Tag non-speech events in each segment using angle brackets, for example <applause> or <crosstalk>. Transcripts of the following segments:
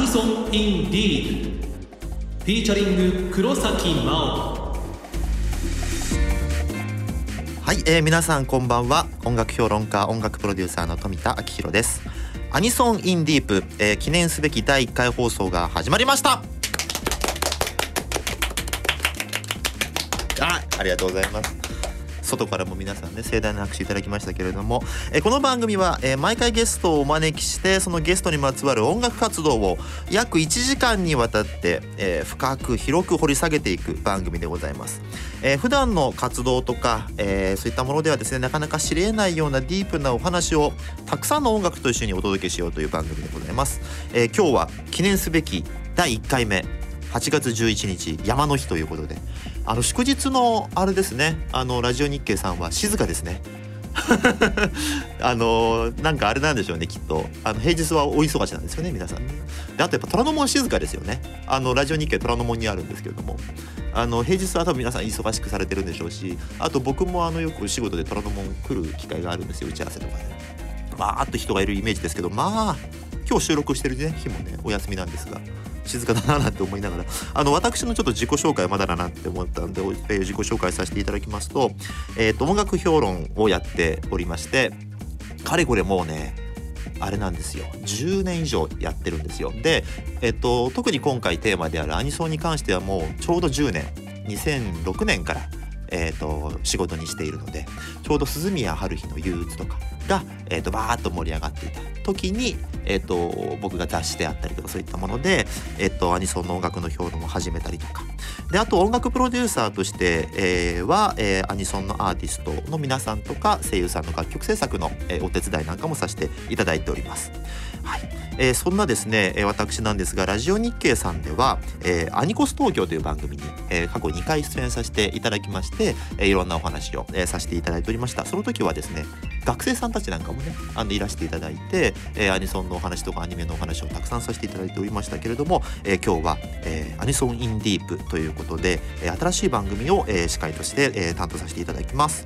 ニソン in DEEP featuring 黒崎真音はい、えー、皆さんこんばんは。音楽評論家音楽プロデューサーの冨田明宏です。アニソン in DEEP、えー、記念すべき第1回放送が始まりました。あありがとうございます。外からも皆さんね盛大な拍手いただきましたけれども、えーこの番組は、えー毎回ゲストをお招きしてそのゲストにまつわる音楽活動を約1時間にわたって、えー深く広く掘り下げていく番組でございます。えー普段の活動とか、えーそういったものではですねなかなか知り得ないようなディープなお話をたくさんの音楽と一緒にお届けしようという番組でございます。えー今日は記念すべき第1回目8月11日山の日ということであの祝日のあれですね。あのラジオ日経さんは静かですね。<laughs> あのなんかあれなんでしょうねきっと。あの平日はお忙しなんですよね皆さん。であとやっぱ虎ノ門静かですよね。あのラジオ日経虎ノ門にあるんですけれども。あの平日は多分皆さん忙しくされてるんでしょうしあと僕もあのよく仕事で虎ノ門来る機会があるんですよ打ち合わせとかで。わーっと人がいるイメージですけどまあ今日収録してる、ね、日もねお休みなんですが。静かだななんて思いながらあの私のちょっと自己紹介まだだなって思ったんで、えー自己紹介させていただきますと,、えー、と音楽評論をやっておりましてかれこれもうねあれなんですよ。10年以上やってるんですよ。で、えっと、特に今回テーマであるアニソンに関してはもうちょうど10年。2006年から、えっと、仕事にしているのでちょうど鈴宮春日の憂鬱とかが、えっと、バーッと盛り上がっていた時に、えっと、僕が雑誌であったりとかそういったもので、えっと、アニソンの音楽の評論を始めたりとかであと音楽プロデューサーとして、えーは、えーアニソンのアーティストの皆さんとか声優さんの楽曲制作の、えーお手伝いなんかもさせていただいております。はいえーそんなですね、え私なんですがラジオ日経さんでは、えーアニコス東京という番組に、えー過去2回出演させていただきまして、えーいろんなお話を、えーさせていただいておりましたその時はですね学生さんたちなんかもねあのいらしていただいて、えーアニソンのお話とかアニメのお話をたくさんさせていただいておりましたけれども、えー今日は、えーアニソンインディープということで、えー新しい番組を、えー司会として、えー担当させていただきます。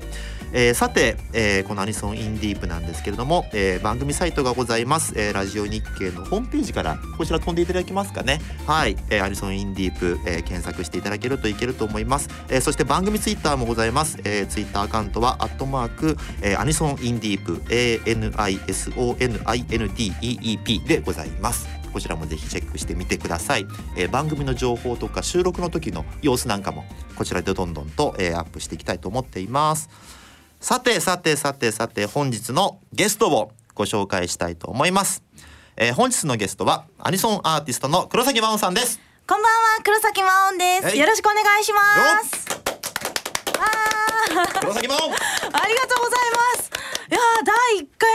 えーさて、えーこのアニソンインディープなんですけれども、えー番組サイトがございます、えーラジオ日経のホームページからこちら飛んでいただけますかね。はい、えーアニソンインディープ、えー検索していただけるといけると思います、えーそして番組ツイッターもございます、えーツイッターアカウントはアットマーク、えーアニソンインディープ ANISONINDEEP でございます。こちらもぜひチェックしてみてください、えー番組の情報とか収録の時の様子なんかもこちらでどんどんと、えーアップしていきたいと思っています。さてさてさてさて本日のゲストをご紹介したいと思います、えー本日のゲストはアニソンアーティストの黒崎真音さんですこんばんは、黒崎真音ではいす。よろしくお願いします。あ黒崎真音ー、<laughs> ありがとうございます。いやー、第一回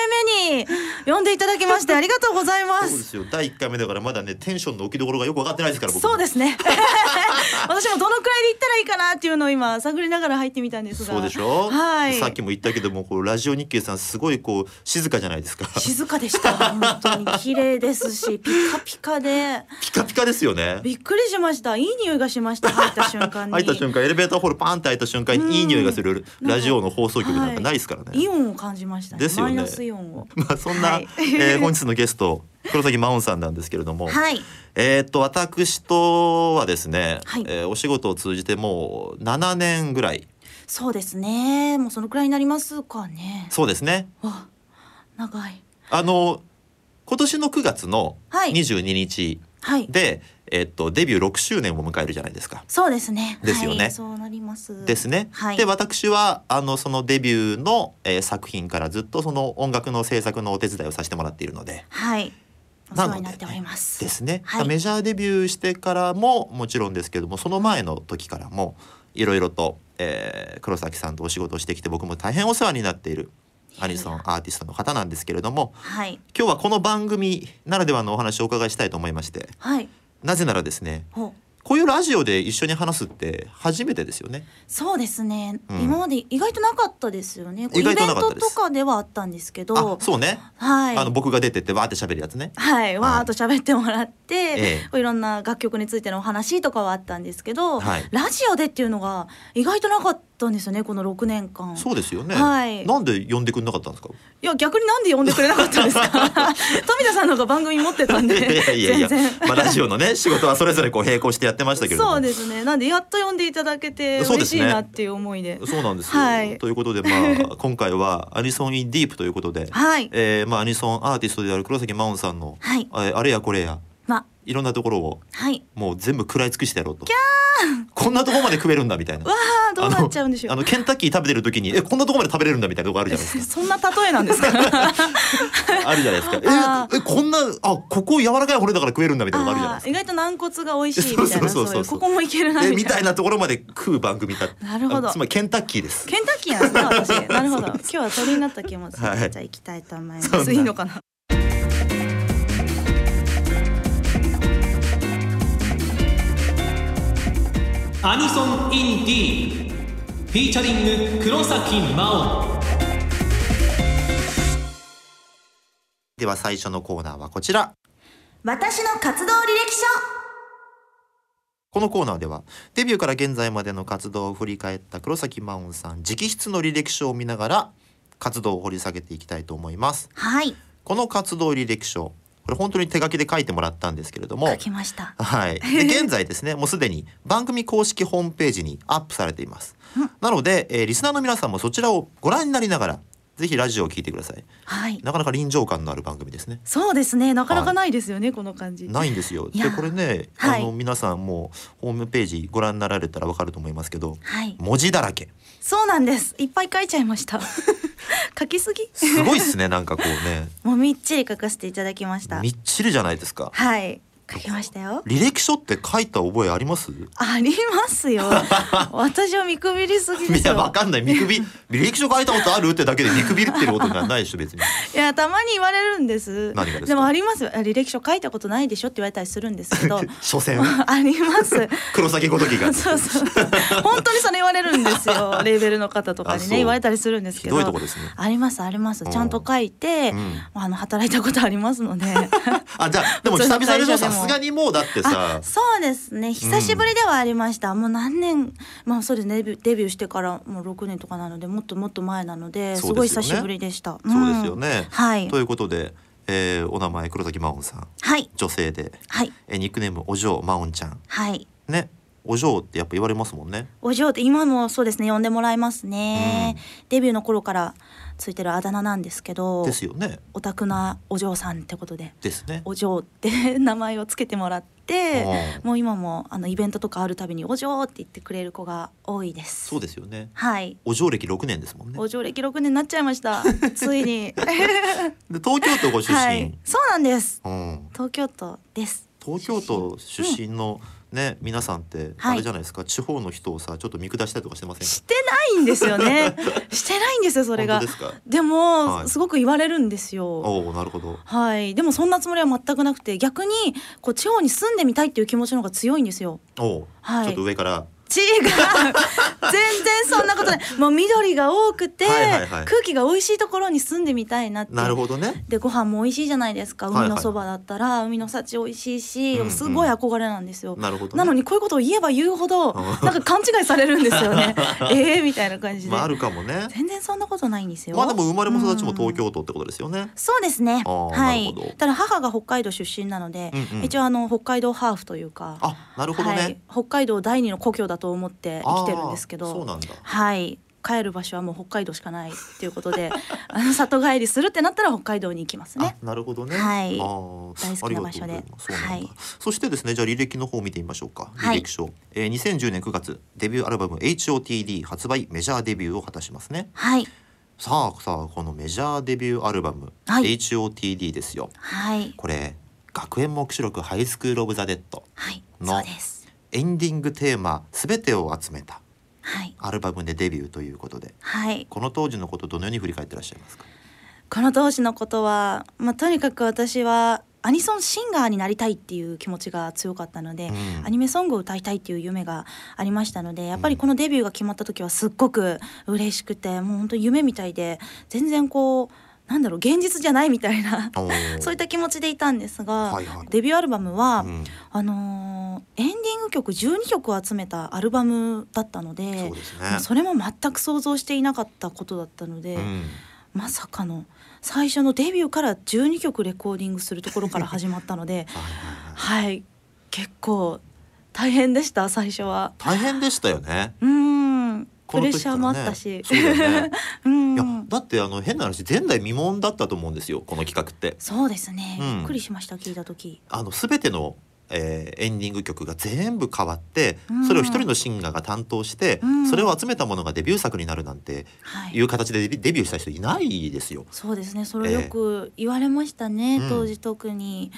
目に呼んでいただきまして <laughs> ありがとうございま。そうですすよ第1回目だからまだねテンションの置きどころがよく分かってないですからそうですね。<laughs> 私もどのくらいで行ったらいいかなっていうのを今探りながら入ってみたんですが。そうでしょ、はい。さっきも言ったけどもこうラジオ日経さんすごいこう静かじゃないですか静かでした。本当に綺麗ですし、<laughs> ピカピカで。ピカピカですよねびっくりしました。いい匂いがしました。入った瞬間に。入った瞬間エレベーターホールパーンって開いた瞬間うんにいい匂いがするラジオの放送局なんかないですからね、イオンを感じましたね。ですよねマイナスイオンを。<laughs> まあそんな、はいえー <laughs> 本日のゲスト黒崎真音さんなんですけれども、はい。えーっと私とはですね、はいえーお仕事を通じてもう7年ぐらいそうですね。もうそのくらいになりますかね。そうですねわ、長い。あの今年の9月のはい22日はい。で、えーっとデビュー6周年を迎えるじゃないですか。そうですね。ですよねはい、そうなります。ですね。はい。で私はあのそのデビューの、えー作品からずっとその音楽の制作のお手伝いをさせてもらっているので。はい。おなので世話になっております。ですね、はいメジャーデビューしてからももちろんですけどもその前の時からもいろいろと、えー黒崎さんとお仕事をしてきて僕も大変お世話になっているアニソンアーティストの方なんですけれどもはい。今日はこの番組ならではのお話をお伺いしたいと思いましてはい。なぜならですねほう。こういうラジオで一緒に話すって初めてですよね。そうですね、うん今まで意外となかったですよね。こう意外となかったですイベントとかではあったんですけあど。そうね、はい。あの僕が出てってわーって喋るやつね。はい、わーっと喋ってもらって、えいろんな楽曲についてのお話とかはあったんですけど、はいラジオでっていうのが意外となかったんですよねこの6年間。そうですよね、はい。なんで呼んでくれなかったんですか？いや逆になんで呼んでくれなかったんですか？<laughs> 富田さんの方が番組持ってたんでいやいやいやまあラジオのね仕事はそれぞれこう並行してやってましたけれども。そうですね。なんでやっと呼んでいただけて嬉しいなっていう思いで。そうなんですよ、はい。ということでまあ <laughs> 今回はアニソン・イン・ディープということで、はい。えーまあ、アニソンアーティストである黒崎真音さんの、はい。えーあれやこれやまいろんなところをはい。もう全部食らい尽くしてやろうと。こんなところまで食えるんだみたいな。わあどうなっちゃうんでしょう。あのケンタッキー食べてる時にえこんなところまで食べれるんだみたいなとこあるじゃないですか。<laughs> そんな例えなんですか？<laughs> あるじゃないですか。<laughs> あええこんなあここ柔らかい骨だから食えるんだみたいなのがあるじゃないあですか。ー意外と軟骨が美味しいみたいなそうそうそうここもいけるなえみたいな。みたいなところまで食う番組だなるほど。あつまりケンタッキーです。ケンタッキーなんですね私。なるほど。今日は鳥になった気持ちじゃあ行きたいと思います。いいのかな？アニソン in DEEP featuring 黒崎真音では最初のコーナーはこちら。私の活動履歴書。このコーナーではデビューから現在までの活動を振り返った黒崎真音さん直筆の履歴書を見ながら活動を掘り下げていきたいと思います。はい。この活動履歴書これ本当に手書きで書いてもらったんですけれども書きました。はい、<laughs> で現在ですねもうすでに番組公式ホームページにアップされています、なので、えーリスナーの皆さんもそちらをご覧になりながらぜひラジオを聞いてください。はい。なかなか臨場感のある番組ですね。そうですね。なかなかないですよね、この感じ。ないんですよ。でこれね、はい。あの皆さんもうホームページご覧になられたらわかると思いますけどはい文字だらけ。そうなんです。いっぱい書いちゃいました。<laughs> 書きすぎ？すごいっすね。なんかこうね。<laughs> もうみっちり書かせていただきました。みっちりじゃないですか。はい書きましたよ。履歴書って書いた覚えあります？ありますよ。<laughs> 私は見くびりすぎでいやわかんない。見くび履歴書書いたことあるってだけで見くびってることにはないでしょ別に。<laughs> いやたまに言われるんです。何がでもありますよ。履歴書書いたことないでしょって言われたりするんですけど。<laughs> 所詮。あります。黒崎ごときが。そうそう。本当にそれ言われるんですよ。レーベルの方とかにね言われたりするんですけど。ひどいとこですね。ありますあります。ちゃんと書いて、うん。あの働いたことありますので。あじゃあでも久々でしょさすがにもうだってさ。あそうですね。久しぶりではありました、もう何年まあそうですね。デビューしてからもう6年とかなのでもっともっと前なのですそうですごい久しぶりでした。そうですよんね、はい。ということで、えーお名前黒崎真音さん。はい。女性で、はい。えーニックネームお嬢真音ちゃん。はい。ねお嬢ってやっぱ言われますもんね。お嬢って今もそうですね。呼んでもらいますね、デビューの頃からついてるあだ名なんですけどですよね。オタクなお嬢さんってことで。ですね。お嬢って名前をつけてもらってうんもう今もあのイベントとかあるたびにお嬢って言ってくれる子が多いです。そうですよね。はい。お嬢歴6年ですもんね。お嬢歴6年になっちゃいました。ついに。<laughs> で東京都ご出身、はい。そうなんです。うん、東京都です。東京都出身のね、皆さんってはい。あれじゃないですか、地方の人をさちょっと見下したりとかしてませんか？してないんですよね。<laughs> してないんですよそれが。本当ですか？でも、はい。すごく言われるんですよ。おおなるほど。はい。でもそんなつもりは全くなくて逆にこう地方に住んでみたいっていう気持ちの方が強いんですよ。おお、はい。ちょっと上から違う全然そんなことない。もう緑が多くて、はいはいはい。空気が美味しいところに住んでみたいなって。なるほどね。でご飯も美味しいじゃないですか。海のそばだったら海の幸美味しいし、うんうん。すごい憧れなんですよ。なるほど、ね、なのにこういうことを言えば言うほどうん。なんか勘違いされるんですよね。<laughs> ええみたいな感じで、まああるかもね。全然そんなことないんですよ。まあでも生まれも育ちも東うん。京都ってことですよね、そうですね。はい。ただ母が北海道出身なので、うんうん。一応あの北海道ハーフというか、あなるほどね、はい、北海道第二の故郷だと思って生きてるんですけど、はい。帰る場所はもう北海道しかないっていうことで、<laughs> あの里帰りするってなったら北海道に行きますね。あなるほどね。はいあー大好きな場所でそうはいそしてですね、じゃあ履歴の方を見てみましょうか。はい履歴書、えー、2010年9月デビューアルバム H.O.T.D 発売メジャーデビューを果たしますね。はい。さあさあこのメジャーデビューアルバム、はい H.O.T.D ですよ。はい。これ学園黙示録 Highschool of the Dead はい。のそうです。エンディングテーマすべてを集めたはい。アルバムでデビューということで、はい。この当時のことどのように振り返ってらっしゃいますか？この当時のことは、まあ、とにかく私はアニソンシンガーになりたいっていう気持ちが強かったので、うんアニメソングを歌いたいっていう夢がありましたのでやっぱりこのデビューが決まった時はすっごく嬉しくてもう本当に夢みたいで全然こうなんだろう現実じゃないみたいな <laughs> そういった気持ちでいたんですが、はいはい。デビューアルバムは、うん。あのーエンディング曲12曲を集めたアルバムだったのでそね。まあそれも全く想像していなかったことだったので、うん。まさかの最初のデビューから12曲レコーディングするところから始まったので <laughs> はい結構大変でした最初は。大変でしたよね。うーん。こプレッシャーもあったし。ね <laughs> うん。いやだってあの変な話前代未聞だったと思うんですよこの企画って。そうですね、うん。びっくりしました聞いた時。あの全ての、えーエンディング曲が全部変わって、うん。それを一人のシンガーが担当して、うん。それを集めたものがデビュー作になるなんてはい。いう形でデビューした人いないですよ。そうですね。それよく言われましたね、うん。当時特に。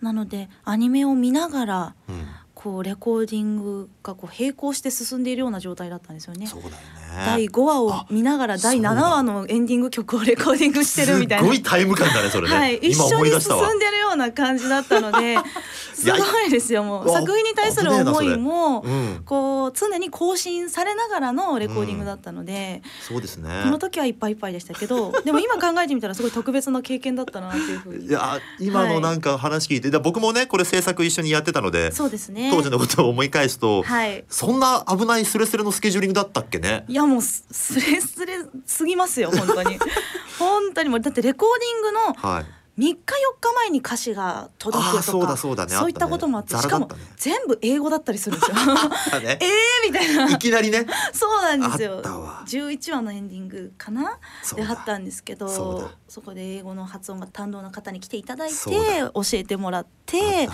なのでアニメを見ながらうん、こうレコーディングがこう並行して進んでいるような状態だったんですよね。そうだよね。第5話を見ながら第7話のエンディング曲をレコーディングしてるみたいな。すごいタイム感だねそれね。はい、一今緒に。進んでるような感じだったので <laughs> すごいですよもう作品に対する思いもうん、こう常に更新されながらのレコーディングだったので、そうですね。この時はいっぱいいっぱいでしたけど <laughs> でも今考えてみたらすごい特別な経験だったなっていうふうにいや今のなんか話聞いて、だ僕もねこれ制作一緒にやってたので、そうですね当時のことを思い返すと、はいそんな危ないスレスレのスケジューリングだったっけね？いやもうススレスレすぎますよ本当に。<laughs> 本当にもうだってレコーディングのはい。3日4日前に歌詞が届くとかそうだそうだねいったこともあってしかも全部英語だったりするんですよ。<laughs> だね。<laughs> えーみたいな。いきなりね。そうなんですよ。あったわ。11話のエンディングかな？であったんですけどそこで英語の発音が担当の方に来ていただいて教えてもらっあて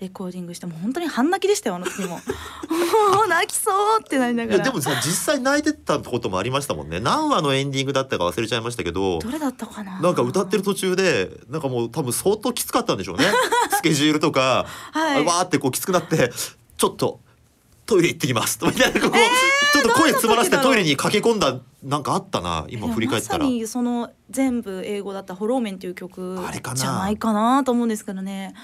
レコーディングしてもう本当に半泣きでしたよあの時も <laughs> もう泣きそうってなりないがら。やでもさ実際泣いてたこともありましたもんね。何話のエンディングだったか忘れちゃいましたけどどれだったかな？なんか歌ってる途中でなんかもう多分相当きつかったんでしょうね。<laughs> スケジュールとか、はい。わーってこうきつくなってちょっとトイレ行ってきます。みたいなこう、ちょっと声詰まらせてトイレに駆け込んだなんかあったな今振り返ったら。まさにその全部英語だった「ホローメン」っていう曲じゃないかなと思うんですけどね。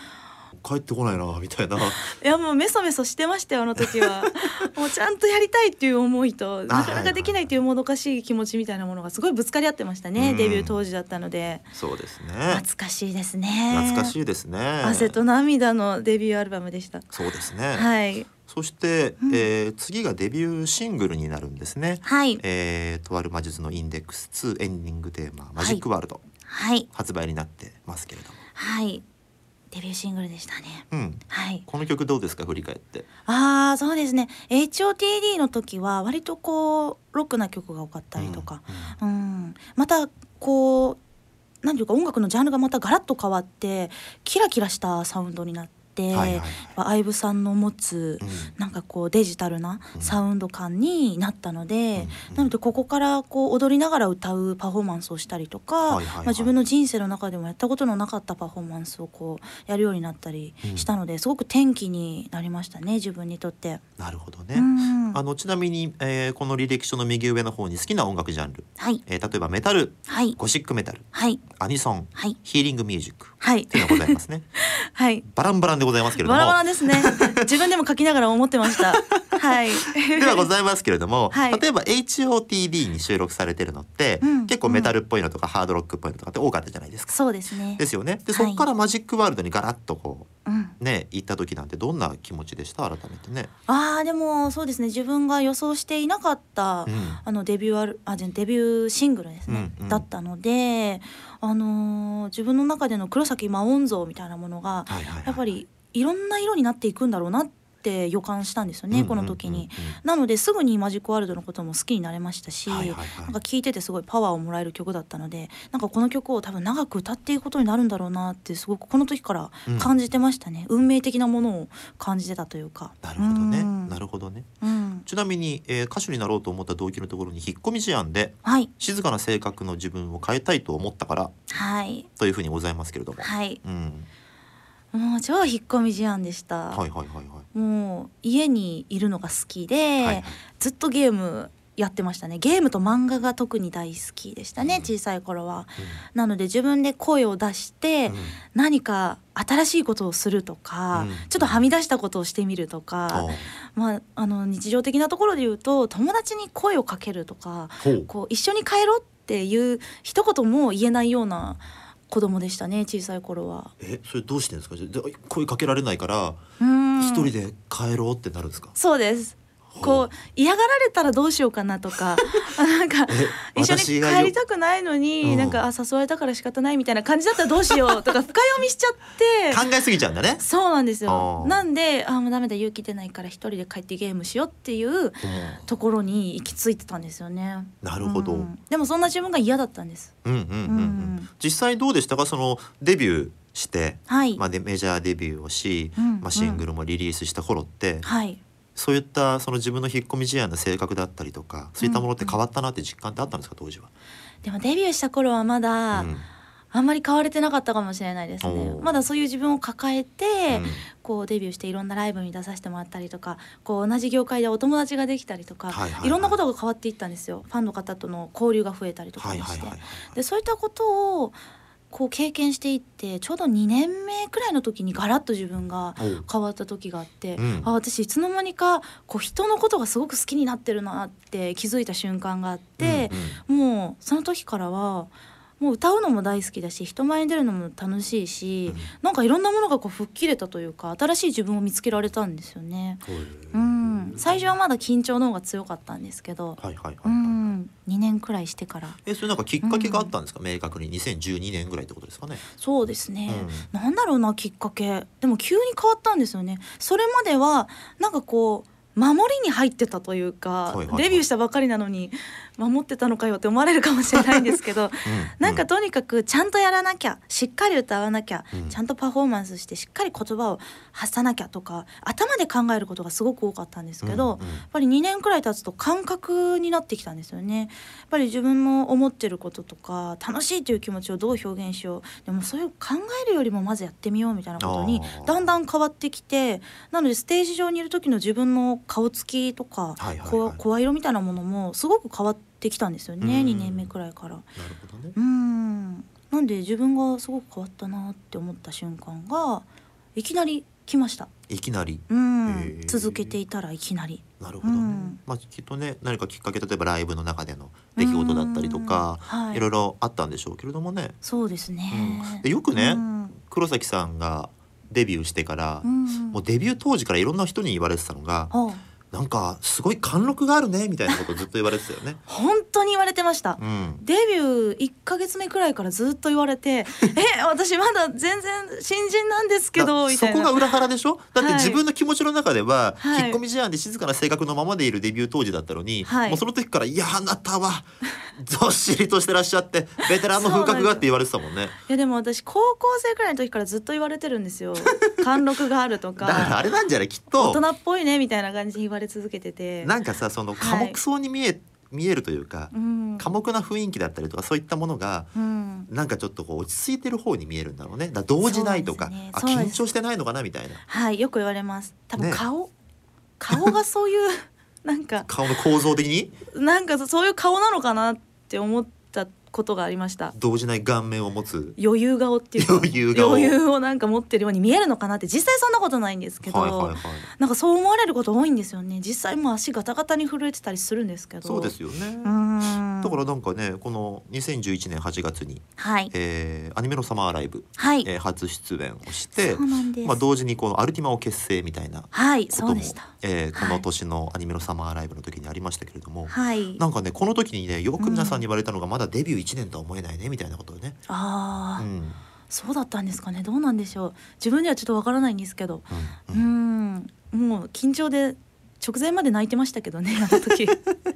帰ってこないなみたいな。いやもうメソメソしてましたよあの時は。<laughs> もうちゃんとやりたいっていう思いとなかなかできないっていうもどかしい気持ちみたいなものがすごいぶつかり合ってましたね、うん。デビュー当時だったので。そうですね。懐かしいですね。懐かしいですね。汗と涙のデビューアルバムでした。そうですね、はいそして、うん。えー次がデビューシングルになるんですね。はい。えーとある魔術のインデックス2エンディングテーマ「マジックワールド」はい。発売になってますけれども、はい。デビューシングルでしたね。うん、はい。この曲どうですか振り返って。ああそうですね。HOTD の時は割とこうロックな曲が多かったりとか、うんうん、またこう何ていうか音楽のジャンルがまたガラッと変わってキラキラしたサウンドになって、はいはいはい。やっぱアイブさんの持つうん。なんかこうデジタルなうん。サウンド感になったので、うん。なのでここからこう踊りながら歌うパフォーマンスをしたりとか、はいはいはい。まあ、自分の人生の中でもやったことのなかったパフォーマンスをこうやるようになったりしたので、すごく転機になりましたね自分にとって。なるほどね。うん。あのちなみに、えーこの履歴書の右上の方に好きな音楽ジャンル、はい。えー例えばメタル。はい。ゴシックメタル。はい。アニソン。はい。ヒーリングミュージック。っはい。がございますね。<laughs> はい。バランバランでございますけれども。バラバラですね。<laughs> 自分でも書きながら思ってました。はい。ではございますけれども、はい。例えば HOTD に収録されてるのって、うん。結構メタルっぽいのとかハードロックっぽいのとかって多かったじゃないですか。そうですね。ですよね。ではい。そこからマジックワールドにガラッとこうん。うね行った時なんてどんな気持ちでした？改めてね。あーでもそうですね。自分が予想していなかった、うん。あのデビューアルあじゃあデビューシングルですね、うんうん。だったので、あのー自分の中での黒崎魔音像みたいなものがはいはいはいやっぱりいろんな色になっていくんだろうなって予感したんですよね、この時に。うんうんうんなのですぐにマジックワールドのことも好きになれましたし、なんか聴いててすごいパワーをもらえる曲だったのでなんかこの曲を多分長く歌っていくことになるんだろうなってすごくこの時から感じてましたね、運命的なものを感じてたというか。なるほどね。うんなるほどね。うん、ちなみに、えー歌手になろうと思った動機のところに引っ込み思案ではい静かな性格の自分を変えたいと思ったからはいというふうにございますけれども。はいうん。もう超引っ込み思案でした、はいはいはいはい。もう家にいるのが好きで、はいはい。ずっとゲームやってましたね。ゲームと漫画が特に大好きでしたね、うん。小さい頃は。なので自分で声を出して、うん。何か新しいことをするとか、うん。ちょっとはみ出したことをしてみるとか、まあ、あの日常的なところで言うと友達に声をかけるとか。こう一緒に帰ろうってっていう一言も言えないような子供でしたね小さい頃は。えそれどうしてんですか？声かけられないから一人で帰ろうってなるんですか、そうですこほう。嫌がられたらどうしようかなとか。あ <laughs> なんかえ一緒に帰りたくないのに、うん。なんかあ誘われたから仕方ないみたいな感じだったらどうしようとか深読みしちゃって。考えすぎちゃうんだね。そうなんですよ。なんであもうダメだ勇気出ないから一人で帰ってゲームしようっていうところに行き着いてたんですよね。なるほど、うん。でもそんな自分が嫌だったんです。うんうんうんうん。うん実際どうでしたか？そのデビューして、はい、まあ、でメジャーデビューをし、うん。まあ、シングルもリリースした頃って、はいそういったその自分の引っ込み思案な性格だったりとかそういったものって変わったなって実感ってあったんですか当時は？でもデビューした頃はまだ、うん。あんまり変われてなかったかもしれないですね。まだそういう自分を抱えて、うん。こうデビューしていろんなライブに出させてもらったりとかこう同じ業界でお友達ができたりとか、はいろんなことが変わっていったんですよ。ファンの方との交流が増えたりとかもして、でそういったことをこう経験していってちょうど2年目くらいの時にガラッと自分が変わった時があって、うん。あ私いつの間にかこう人のことがすごく好きになってるなって気づいた瞬間があって、もうその時からはもう歌うのも大好きだし人前に出るのも楽しいし、うん。なんかいろんなものがこう吹っ切れたというか新しい自分を見つけられたんですよね。うん、最初はまだ緊張の方が強かったんですけど、はいはいはい、うん、2年くらいしてから。えそれなんかきっかけがあったんですか、明確に2012年ぐらいってことですかね。そうですね、なんだろうなきっかけ。でも急に変わったんですよね。それまではなんかこう守りに入ってたというか、はいはいはい。デビューしたばかりなのに守ってたのかよって思われるかもしれないんですけど <laughs> うん。なんかとにかくちゃんとやらなきゃしっかり歌わなきゃ、うん。ちゃんとパフォーマンスしてしっかり言葉を発さなきゃとか頭で考えることがすごく多かったんですけど、うんうん。やっぱり2年くらい経つと感覚になってきたんですよね。やっぱり自分の思ってることとか楽しいという気持ちをどう表現しよう。でもそういう考えるよりもまずやってみようみたいなことにだんだん変わってきてなのでステージ上にいる時の自分の顔つきとか、はいはい声色みたいなものもすごく変わってきたんですよねうん2年目くらいから。なるほどね。うんなんで自分がすごく変わったなって思った瞬間がいきなり来ました。いきなり。うん続けていたらいきなり。なるほどね。うんまあきっとね何かきっかけ例えばライブの中での出来事だったりとか、いいろいろあったんでしょうけれどもね。そうですねうん。でよくねうん黒崎さんがデビューしてから、うんもうデビュー当時からいろんな人に言われてたのが、あなんかすごい貫禄があるねみたいなことをずっと言われてたよね。<laughs> 本当に言われてました。うん。デビュー1ヶ月目くらいからずっと言われて「<laughs> え私まだ全然新人なんですけど」だみたいな。そこが裏腹でしょ？だってはい自分の気持ちの中では、はい引っ込み思案で静かな性格のままでいるデビュー当時だったのに、はいもうその時から「いやあなたはどっしりとしてらっしゃってベテランの風格が」って言われてたもんね。いやでも私高校生くらいの時からずっと言われてるんですよ <laughs> 貫禄があるとだからかあれなんじゃない？きっ大と人っぽいねみたいな感じで言われ続けてて。なんかさその寡黙そうに見え,、見えるというかうん。寡黙な雰囲気だったりとかそういったものがうん。なんかちょっとこう落ち着いてる方に見えるんだろうね。だ動じないとか、ね。あ緊張してないのかなみたいな。はいよく言われます。多分ね。顔、顔がそういうなんか顔の構造的に？なんかそういう顔なのかなって思ったことがありました。動じない顔面を持つ。余裕顔っていうか余裕顔。余裕をなんか持ってるように見えるのかなって実際そんなことないんですけど、はいはいはい。なんかそう思われること多いんですよね。実際もう足ガタガタに震えてたりするんですけど。そうですよね、うーんだからなんかねこの2011年8月に、はい。えーアニメのサマーライブ、はい、えー初出演をしてまあ、同時にこのアルティマを結成みたいなこはいともそうでした、えーこはい。の年のアニメのサマーライブの時にありましたけれども、はい。なんかねこの時にねよく皆さんに言われたのがまだデビュー1年とは思えないねみたいなことをね、ああ、うん。そうだったんですかね。どうなんでしょう。自分ではちょっとわからないんですけど。ううん。ん。もう緊張で直前まで泣いてましたけどねあの時。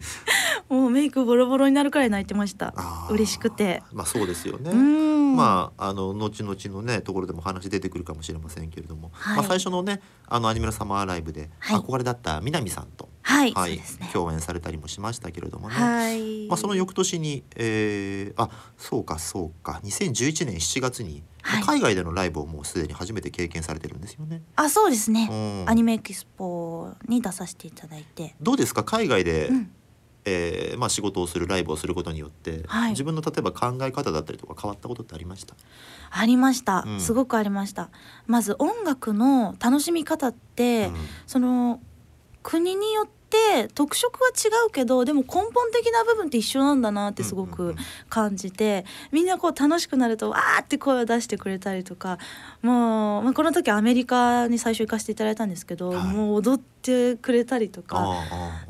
<laughs> もうメイクボロボロになるくらい泣いてました。嬉しくて。まあそうですよね。うん。まああの後々のねところでも話出てくるかもしれませんけれども、はい。まあ最初のねあのアニメのサマーライブではい。憧れだった南さんと、はい、はいそうですね。共演されたりもしましたけれどもね。はい、まあその翌年に、えー、あそうかそうか。2011年7月に、はい。海外でのライブをもうすでに初めて経験されてるんですよね。あそうですね、うん。アニメエキスポに出させていただいて。どうですか？海外で、うん。えーまあ、仕事をするライブをすることによって、はい。自分の例えば考え方だったりとか変わったことってありました？ありました、うん。すごくありました。まず音楽の楽しみ方って、うん。その国によって特色は違うけどでも根本的な部分って一緒なんだなってすごくうんうんうん。感じてみんなこう楽しくなるとわーって声を出してくれたりとかもう、まあ、この時アメリカに最初行かせていただいたんですけど、はい。もう踊ってくれたりとか。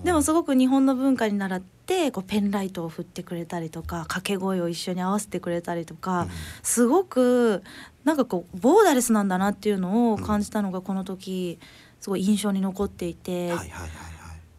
でもすごく日本の文化に習ってこうペンライトを振ってくれたりとか掛け声を一緒に合わせてくれたりとか、うん。すごくなんかこうボーダレスなんだなっていうのを感じたのがこの時すごい印象に残っていて、はいはいはいはい。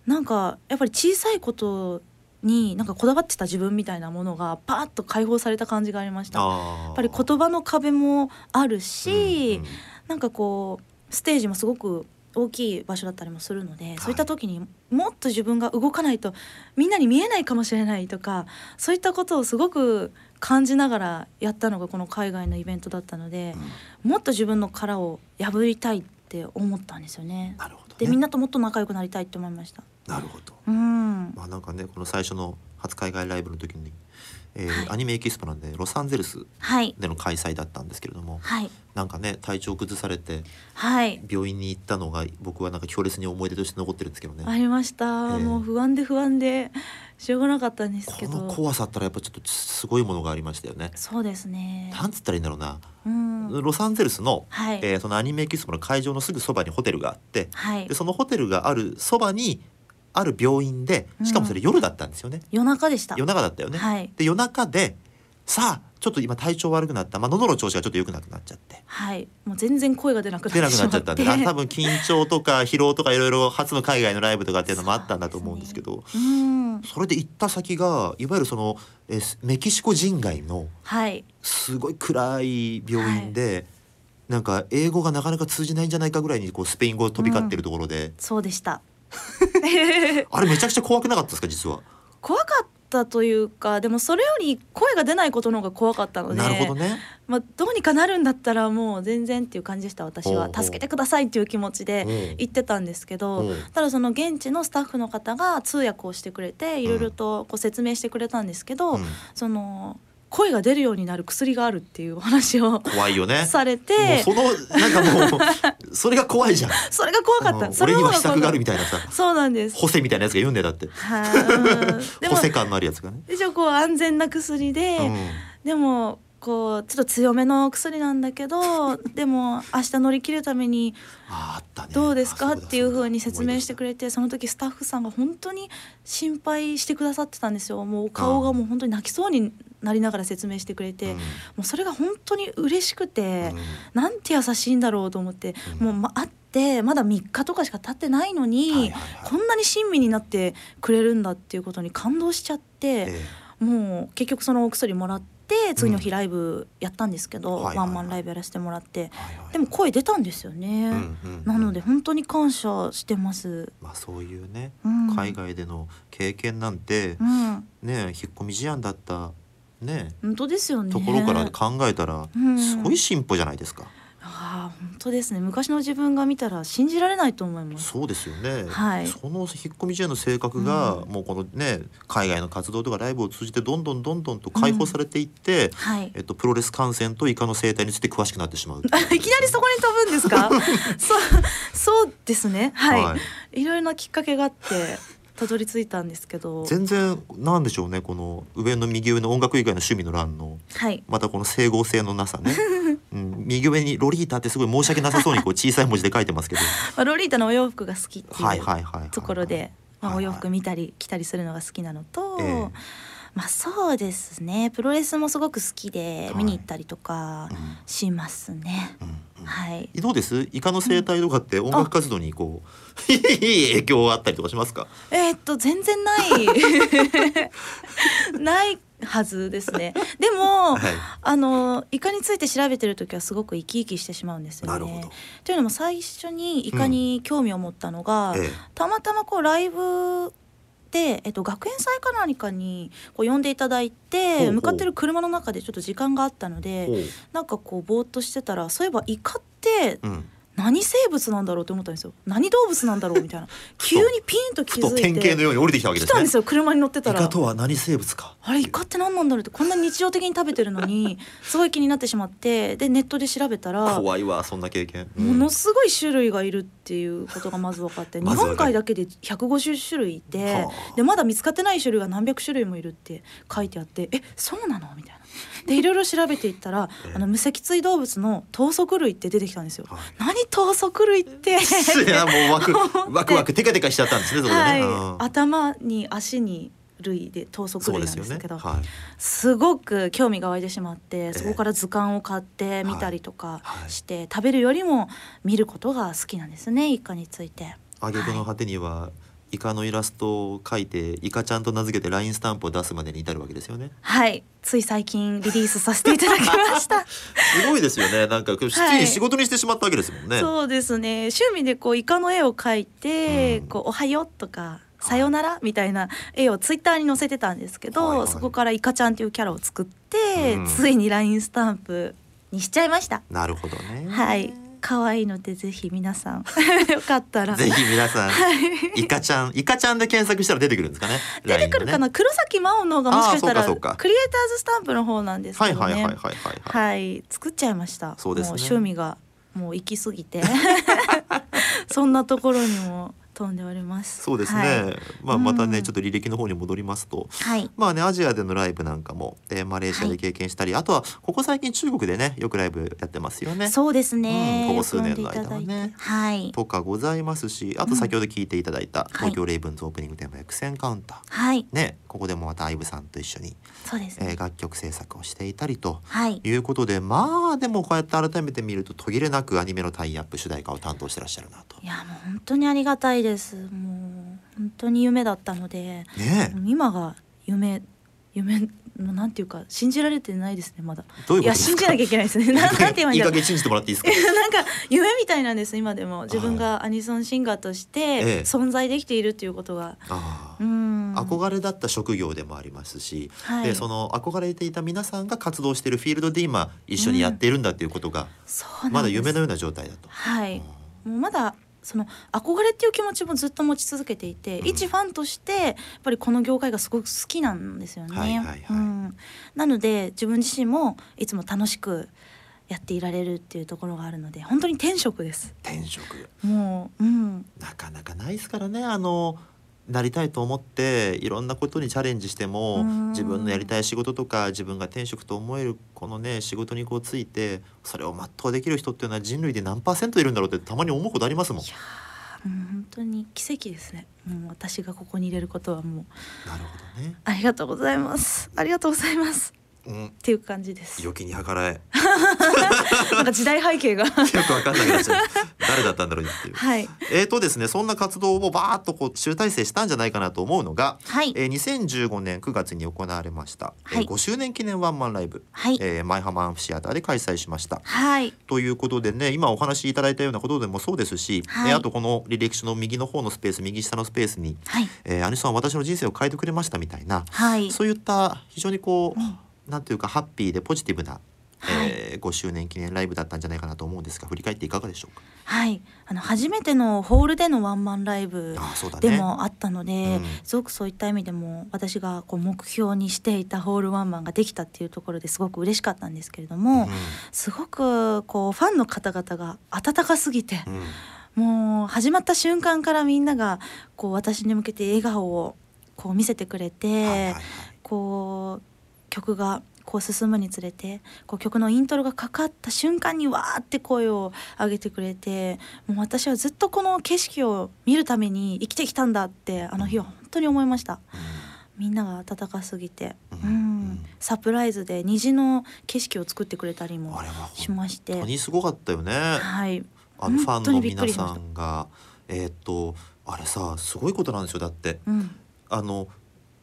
なんかやっぱり小さいことになんかこだわってた自分みたいなものがパーッと解放された感じがありました。やあっぱり言葉の壁もあるし、うんうん。なんかこうステージもすごく大きい場所だったりもするので、そういった時にもっと自分が動かないとみんなに見えないかもしれないとかそういったことをすごく感じながらやったのがこの海外のイベントだったので、もっと自分の殻を破りたいって思ったんですよね。なるほど、ね、でみんなともっと仲良くなりたいって思いました。なるほどうん、まあなんかねこの最初の初海外ライブの時に、えーはい。アニメエキスポなんでロサンゼルスはい。での開催だったんですけれどもはい。なんかね体調崩されてはい。病院に行ったのが僕はなんか強烈に思い出として残ってるんですけどね。ありました、ええもう不安で不安でしょうがなかったんですけこのど怖さったらやっぱちょっとすごいものがありましたよね。そうですね。なんつったらいいんだろうな、うん。ロサンゼルスの、はい、えーそのアニメエキスポの会場のすぐそばにホテルがあってはい。でそのホテルがあるそばにある病院でしかもそれ夜だったんですよね、夜中でした。夜中だったよね。はい。で夜中でさあちょっと今体調悪くなった、まあ、喉の調子がちょっと良くなくなっちゃって。はい。もう全然声が出なくなって出なくなっちゃったんで <laughs> 多分緊張とか疲労とかいろいろ初の海外のライブとかっていうのもあったんだと思うんですけど。うん。それで行った先がいわゆるそのえーメキシコ人街のはい。すごい暗い病院で、なんか英語がなかなか通じないんじゃないかぐらいにこうスペイン語を飛び交ってるところで、そうでした <laughs> あれめちゃくちゃ怖くなかったですか実は。怖かったというかでもそれより声が出ないことの方が怖かったのでなるほどね。まあ、どうにかなるんだったらもう全然っていう感じでした私は。助けてくださいっていう気持ちでう。ん言ってたんですけどう。んただその現地のスタッフの方が通訳をしてくれていろいろとこう説明してくれたんですけど、うん。その声が出るようになる薬があるっていうお話を怖いよね。されもうてそのなんかもうそれが怖いじゃん。それが怖かったうんそれ俺には秘策があるみたいなさたそうなんですホセみたいなやつが言うんだよだって。<laughs> ホセ感のあるやつがね。一応こう安全な薬で、うんでもこうちょっと強めの薬なんだけど <laughs> でも明日乗り切るために。どうですか？あっていう風に説明してくれ。れてその時スタッフさんが本当に心配してくださってたんですよもう顔がもう本当に泣きそうになりながら説明してくれて、うん。もうそれが本当に嬉しくて、うん。なんて優しいんだろうと思って、うん。もう、ま、会ってまだ3日とかしか経ってないのに、こんなに親身になってくれるんだっていうことに感動しちゃって、えもう結局そのお薬もらって次の日ライブやったんですけど、ワンマンライブやらせてもらって、でも声出たんですよね。なので本当に感謝してます。まあそういうね、うん。海外での経験なんてうん、ね引っ込み思案だったね本当ですよね。ところから考えたらうんすごい進歩じゃないですか。ああ本当ですね。昔の自分が見たら信じられないと思います。そうですよね、はいその引っ込み思案の性格が、うんもうこのね海外の活動とかライブを通じてどんどんどんどんと解放されていって、はい。えっと、プロレス観戦とイカの生態について詳しくなってしまうってあいういきなりそこに飛ぶんですか？<laughs> そうそうですね。はい。、はいろいろなきっかけがあってたどり着いたんですけど。全然なんでしょうねこの上の右上の音楽以外の趣味の欄の。はい。またこの整合性のなさね、<laughs> うん、右上に「ロリータ」ってすごい申し訳なさそうにこう <laughs> 小さい文字で書いてますけど。まあロリータのお洋服が好きってはいいうところで、まあ、お洋服見たり着たりするのが好きなのと、ええまあそうですね。プロレスもすごく好きではい。見に行ったりとかうん。しますね。うんうん。はい。どうです？イカの生態とかって音楽活動にこう、<laughs> いい影響あったりとかしますか？えーっと全然ない。<laughs> ないはずですね。でも、はい。あのイカについて調べてる時はすごく生き生きしてしまうんですよね。というのも最初にイカに興味を持ったのが、ええ。たまたまこうライブで、えっと、学園祭か何かにこう呼んでいただいて向かってる車の中でちょっと時間があったのでなんかこうぼーっとしてたらそういえばイカってうん何生物なんだろうって思ったんですよ。何動物なんだろうみたいな。<laughs> 急にピンと気づいて。典型のように降りてきたわけですね。来たんですよ。車に乗ってたイらカとは何生物か。あれイカって何なんだろうってこんな日常的に食べてるのにすごい気になってしまってでネットで調べたら怖いわそんな経験、うん。ものすごい種類がいるっていうことがまず分かって、日本海だけで150種類いて、はあ。でまだ見つかってない種類が何百種類もいるって書いてあってえそうなのみたいな。でいろいろ調べていったらええ。あの無脊椎動物の頭足類って出てきたんですよ。はい。何頭足類って？いやもうワクワクワクテカテカしちゃったんですねそこでね、はい、うん。頭に足に類で頭足類なんですけど、ね。はい。すごく興味が湧いてしまってえそこから図鑑を買って見たりとかはい。して、食べるよりも見ることが好きなんですねイカについて。挙句の果てには、イカのイラストを描いてイカちゃんと名付けて LINE スタンプを出すまでに至るわけですよね。はい。つい最近リリースさせていただきました。<laughs> すごいですよね。なんかつい。に仕事にしてしまったわけですもんね、そうですね。趣味でこうイカの絵を描いて、うん。こうおはようとかさよならみたいな絵をツイッターに載せてたんですけど、はいはいそこからイカちゃんっていうキャラを作って、うん。ついに LINE スタンプにしちゃいました。なるほどね。はい可愛いのでぜひ皆さん。<laughs> よかったら。ぜひ皆さん、イカちゃんイカちゃんで検索したら出てくるんですかね？<laughs> 出てくるかな、黒崎真央のがもしかしたらクリエイターズスタンプの方なんですけどね。はいはいはいはいはいはい。はい。作っちゃいました。そうですね。もう趣味がもう行き過ぎて。<laughs> そんなところにも飛んでおります。そうですね、はい。まあまたね、うんちょっと履歴の方に戻りますと。はい。まあねアジアでのライブなんかも、えーマレーシアで経験したり、あとはここ最近中国でねよくライブやってますよね。そうですね、うんここ数年の間はね。はい。とかございますしあと先ほど聞いていただいたはい。東京レイブンズオープニングテーマ「エクセンカウンター」はい。ねここでもまたアイブさんと一緒に、そうですね、えー楽曲制作をしていたりとはい。いうことでまあでもこうやって改めて見ると途切れなくアニメのタイアップ主題歌を担当してらっしゃるなと。いやもう本当にありがたいです。もう本当に夢だったのでねえ。今が夢夢のなんていうか信じられてないですねまだ。いや信じなきゃいけないですね。<laughs> ななんて言いい加減信じてもらっていいですか？<laughs> なんか夢みたいなんです今でも。自分がアニソンシンガーとしええ。て存在できているっていうことが、あー。うん。憧れだった職業でもありますし、はい。でその憧れていた皆さんが活動しているフィールドで今一緒にやっているんだっていうことが、そうなんまだ夢のような状態だと。はい。もうまだその憧れっていう気持ちもずっと持ち続けていて、うん。一ファンとしてやっぱりこの業界がすごく好きなんですよね。はいはいはい。うん、なので自分自身もいつも楽しくやっていられるっていうところがあるので本当に天職です。転職。もう、うん、なかなかないですからねあのなりたいと思っていろんなことにチャレンジしてもうん自分のやりたい仕事とか自分が転職と思えるこのね仕事にこうついてそれを全うできる人っていうのは人類で何パーセントいるんだろうってたまに思うことありますもん。うん本当に奇跡ですね。もう私がここに入れることはもうなるほどね。ありがとうございます。ありがとうございます。うん、っていう感じです。良きに計らえ。<laughs> なんか時代背景が。よくわかんなくなっちゃう。誰だったんだろうっていう。<laughs> はい。えーとですね、そんな活動をバーッとこう集大成したんじゃないかなと思うのが、はい。えー、2015年9月に行われました、えーはい5周年記念ワンマンライブ、はい。えーマイハマンフシアターで開催しました。はい。ということでね今お話しいただいたようなことでもそうですし、はい。えーあとこの履歴書の右の方のスペース右下のスペースにはい「えー、アニソンは私の人生を変えてくれました」みたいな、はい。そういった非常にこう、なんていうかハッピーでポジティブな、はい。えー5周年記念ライブだったんじゃないかなと思うんですが振り返っていかがでしょうか？はい、あの初めてのホールでのワンマンライブでもあったので、うん。すごくそういった意味でも私がこう目標にしていたホールワンマンができたっていうところですごく嬉しかったんですけれども、うすごくこうファンの方々が温かすぎて、んうん。もう始まった瞬間からみんながこう私に向けて笑顔をこう見せてくれて、はいはいはい。こう曲がこう進むにつれてこう曲のイントロがかかった瞬間にわーって声を上げてくれてもう私はずっとこの景色を見るために生きてきたんだってあの日は本当に思いました。みんなが温かすぎて、ううん。ん、サプライズで虹の景色を作ってくれたりもしまして。本当にすごかったよね。はい。あのファンの皆さんが。えーっとあれさすごいことなんですよだって。うん。あの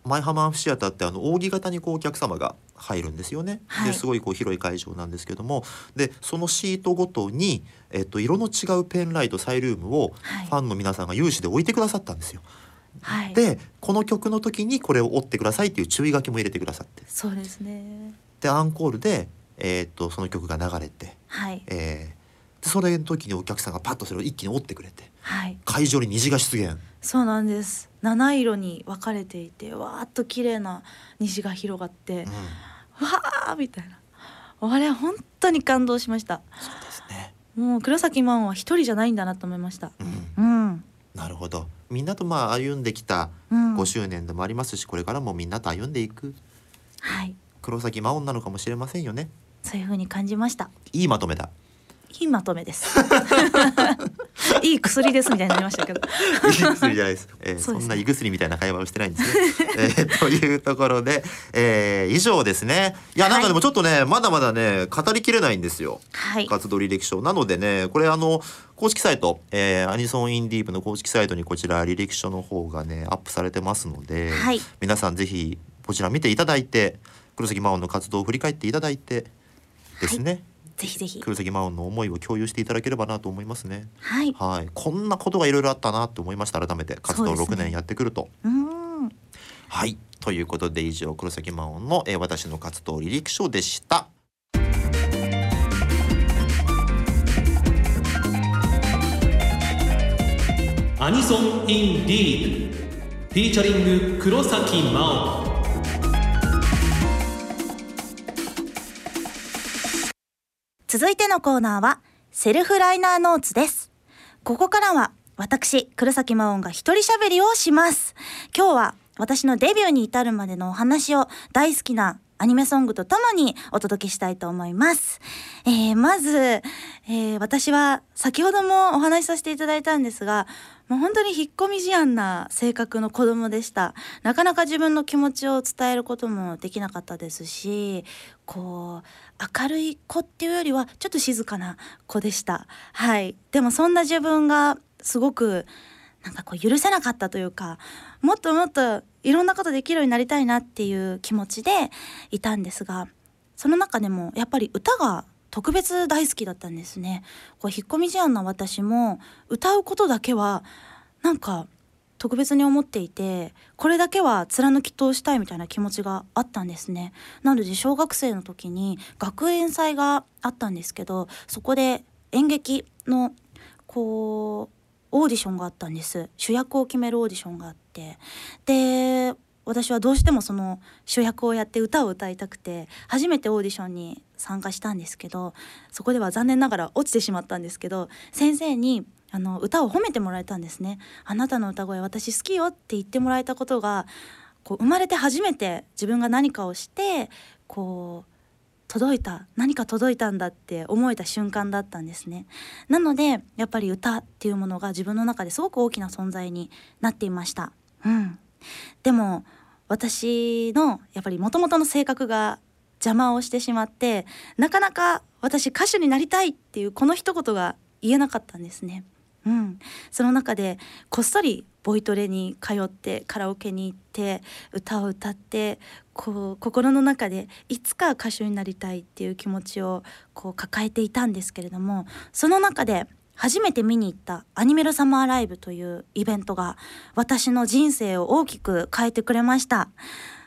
マイハマンフシアターってあの扇形にこうお客様が入るんですよね。はい。ですごいこう広い会場なんですけども。でそのシートごとに、えっと、色の違うペンライトサイルームをはい。ファンの皆さんが有志で置いてくださったんですよ。はい。でこの曲の時にこれを折ってくださいっていう注意書きも入れてくださって。そうですね。でアンコールで、えっとその曲が流れて、はい。えーでそれの時にお客さんがパッとそれを一気に折ってくれてはい。会場に虹が出現。そうなんです七色に分かれていてわーっと綺麗な虹が広がって、うん。わーみたいな。あれ本当に感動しました。そうですね。もう黒崎真央は一人じゃないんだなと思いました。うん。うん。なるほど。みんなとまあ歩んできたうん。5周年でもありますしこれからもみんなと歩んでいく。はい。黒崎真音なのかもしれませんよね。そういう風に感じました。いいまとめだいいまとめです。<laughs> いい薬ですみたいになりましたけど。胃薬じゃないです。<laughs> えーそうですね。そんな胃薬みたいな会話をしてないんですね。えーというところで、えー以上ですね。いやなんかでもちょっとね、まだまだね語りきれないんですよ。はい。活動履歴書。なのでねこれあの公式サイト、えーアニソンインディープの公式サイトにこちら履歴書の方がねアップされてますので、はい。皆さんぜひこちら見ていただいて黒崎真音の活動を振り返っていただいてですね、ぜひぜひ。黒崎真音の思いを共有していただければなと思いますね。はい。はい、こんなことがいろいろあったなって思いました改めて。活動そうですね。6年やってくると。うん。はい。ということで以上黒崎真音の、えー私の活動履歴書でした。アニソン in DEEP featuring 黒崎真音続いてのコーナーはセルフライナーノーツですここからは私黒崎真音が一人喋りをします今日は私のデビューに至るまでのお話を大好きなアニメソングとともにお届けしたいと思います。えーまず、えー私は先ほどもお話しさせていただいたんですが、もう本当に引っ込み思案な性格の子供でした。なかなか自分の気持ちを伝えることもできなかったですし、こう、明るい子っていうよりはちょっと静かな子でした。はい。でもそんな自分がすごくなんかこう許せなかったというかもっともっといろんなことできるようになりたいなっていう気持ちでいたんですがその中でもやっぱり歌が特別大好きだったんですね。こう引っ込み思案な私も歌うことだけはなんか特別に思っていてこれだけは貫き通したいみたいな気持ちがあったんですね。なので小学生の時に学園祭があったんですけどそこで演劇のこうオーディションがあったんです主役を決めるオーディションがあってで私はどうしてもその主役をやって歌を歌いたくて初めてオーディションに参加したんですけどそこでは残念ながら落ちてしまったんですけど先生にあの歌を褒めてもらえたんですね。あなたの歌声私好きよって言ってもらえたことがこう生まれて初めて自分が何かをしてこう届いた何か届いたんだって思えた瞬間だったんですね。なのでやっぱり歌っていうものが自分の中ですごく大きな存在になっていました。うん。でも私のやっぱり元々の性格が邪魔をしてしまってなかなか私歌手になりたいっていうこの一言が言えなかったんですね。うん、その中でこっそりボイトレに通ってカラオケに行って歌を歌ってこう心の中でいつか歌手になりたいっていう気持ちをこう抱えていたんですけれどもその中で初めて見に行ったアニメルサマーライブというイベントが私の人生を大きく変えてくれました。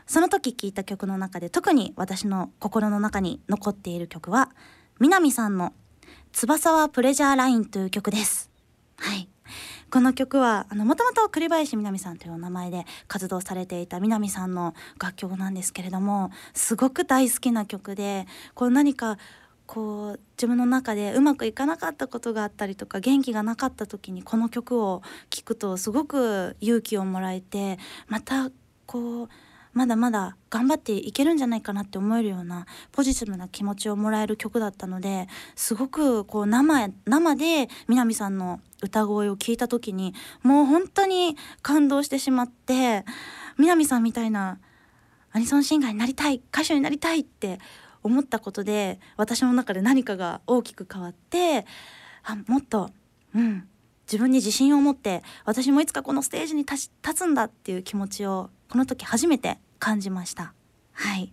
その時聴いた曲の中で特に私の心の中に残っている曲は南さんの「翼はプレジャーライン」という曲です。はい。この曲はもともと栗林みなみさんというお名前で活動されていた南さんの楽曲なんですけれどもすごく大好きな曲でこう何かこう自分の中でうまくいかなかったことがあったりとか元気がなかった時にこの曲を聴くとすごく勇気をもらえてまたこうまだまだ頑張っていけるんじゃないかなって思えるようなポジティブな気持ちをもらえる曲だったのですごくこう生生で南さんの歌声を聞いた時にもう本当に感動してしまって南さんみたいなアニソンシンガーになりたい歌手になりたいって思ったことで私の中で何かが大きく変わってあもっとうん自分に自信を持って私もいつかこのステージに立ち立つんだっていう気持ちをこの時初めて感じました。はい。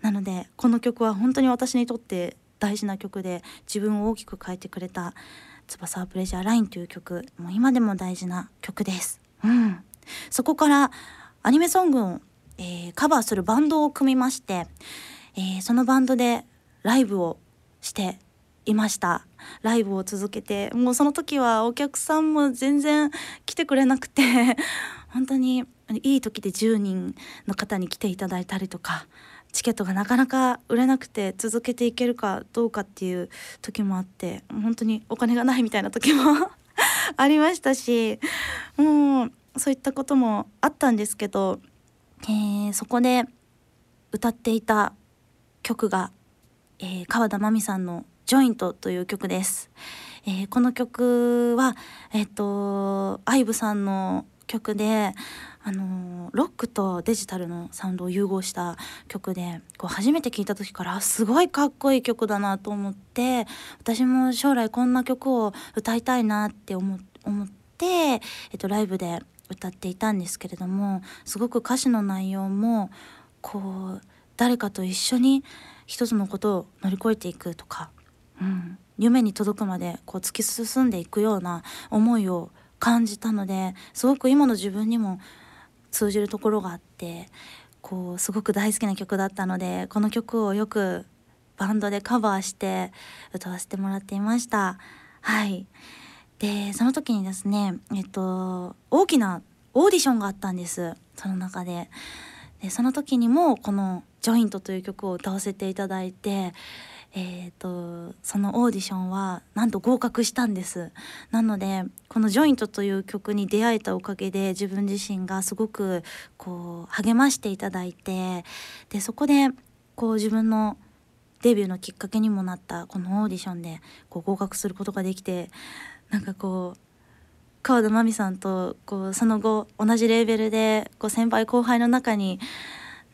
なのでこの曲は本当に私にとって大事な曲で自分を大きく変えてくれた「翼はプレジャーライン」という曲もう今でも大事な曲です。うん。そこからアニメソングを、えーカバーするバンドを組みまして、えーそのバンドでライブをしていました。ライブを続けてもうその時はお客さんも全然来てくれなくて本当にいい時で10人の方に来ていただいたりとかチケットがなかなか売れなくて続けていけるかどうかっていう時もあって本当にお金がないみたいな時も <laughs> ありましたしもうそういったこともあったんですけど、えー、そこで歌っていた曲が、えー、川田真美さんの「ジョイント」という曲です。えー、この曲はえっ、と IVE さんの曲であのロックとデジタルのサウンドを融合した曲でこう初めて聴いた時からすごいかっこいい曲だなと思って私も将来こんな曲を歌いたいなって思って、えっと、ライブで歌っていたんですけれどもすごく歌詞の内容もこう誰かと一緒に一つのことを乗り越えていくとか、うん、夢に届くまでこう突き進んでいくような思いを感じたのですごく今の自分にも通じるところがあってこうすごく大好きな曲だったのでこの曲をよくバンドでカバーして歌わせてもらっていました。はい。でその時にですねえっと大きなオーディションがあったんです。その中で。でその時にもこの「ジョイント」という曲を歌わせていただいてえーと、そのオーディションはなんと合格したんです。なのでこの「ジョイント」という曲に出会えたおかげで自分自身がすごくこう励ましていただいてでそこでこう自分のデビューのきっかけにもなったこのオーディションでこう合格することができてなんかこう川田真美さんとこうその後同じレーベルでこう先輩後輩の中に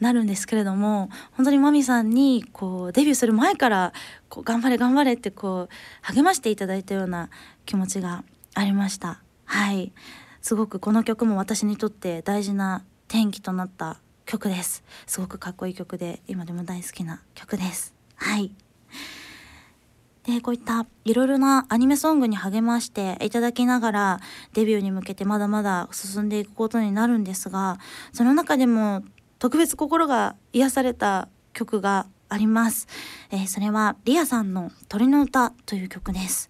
なるんですけれども本当にマミさんにこうデビューする前からこう頑張れ頑張れってこう励ましていただいたような気持ちがありました。はい。すごくこの曲も私にとって大事な転機となった曲です。すごくかっこいい曲で今でも大好きな曲です。はい。でこういったいろいろなアニメソングに励ましていただきながらデビューに向けてまだまだ進んでいくことになるんですがその中でも特別心が癒された曲があります、えー、それはリアさんの鳥の歌という曲です、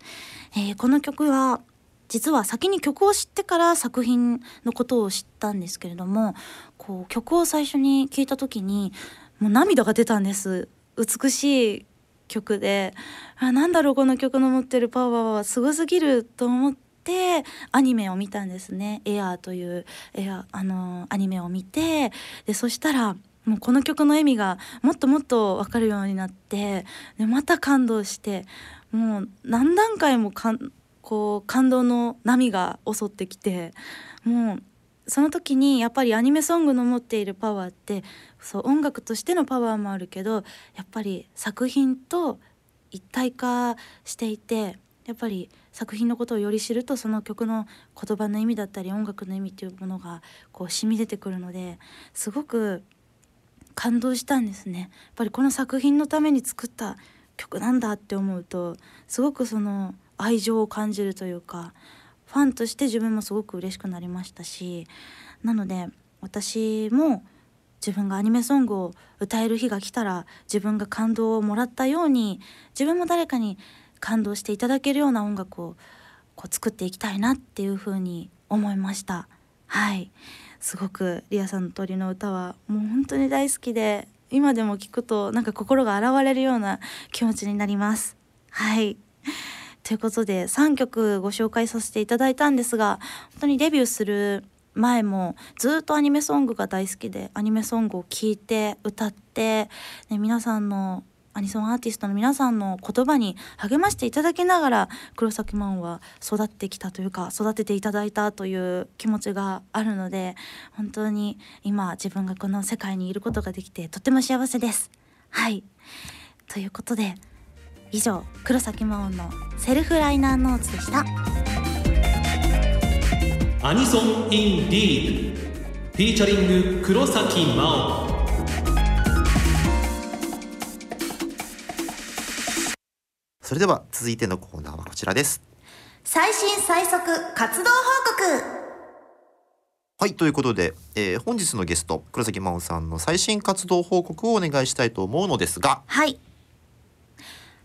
えー、この曲は実は先に曲を知ってから作品のことを知ったんですけれどもこう曲を最初に聴いた時にもう涙が出たんです。美しい曲であなんだろうこの曲の持ってるパワーはすごすぎると思っててアニメを見たんですね「エアーというエアあのアニメを見てでそしたらもうこの曲の意味がもっともっと分かるようになってでまた感動してもう何段階もかんこう感動の波が襲ってきてもうその時にやっぱりアニメソングの持っているパワーってそう音楽としてのパワーもあるけどやっぱり作品と一体化していてやっぱり作品のことをより知るとその曲の言葉の意味だったり音楽の意味っていうものがこう染み出てくるのですごく感動したんですね。やっぱりこの作品のために作った曲なんだって思うとすごくその愛情を感じるというかファンとして自分もすごく嬉しくなりましたしなので私も自分がアニメソングを歌える日が来たら自分が感動をもらったように自分も誰かに感動していただけるような音楽をこう作っていきたいなっていうふうに思いました。はい。すごくリアさんの鳥の歌はもう本当に大好きで今でも聞くとなんか心が洗われるような気持ちになります。はい。ということで3曲ご紹介させていただいたんですが本当にデビューする前もずっとアニメソングが大好きでアニメソングを聴いて歌って、ね、皆さんのアニソンアーティストの皆さんの言葉に励ましていただきながら黒崎マンは育ってきたというか育てていただいたという気持ちがあるので本当に今自分がこの世界にいることができてとっても幸せです。はい。ということで以上黒崎真音のセルフライナーノーツでした。アニソン in DEEP featuring 黒崎真音。それでは続いてのコーナーはこちらです。最新最速活動報告。はいということで、えー、本日のゲスト黒崎真音さんの最新活動報告をお願いしたいと思うのですが。はい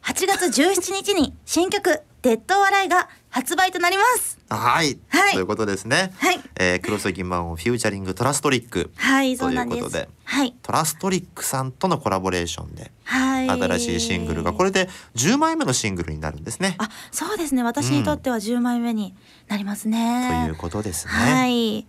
8月17日に新曲「デッド笑い」が発売となりますはい、はいということですね。はいえー、黒崎マンをフューチャリングトラストリック。はいということではいトラストリックさんとのコラボレーションではい新しいシングルがこれで10枚目のシングルになるんですね。あそうですね私にとっては10枚目になりますね、ということですね。はい。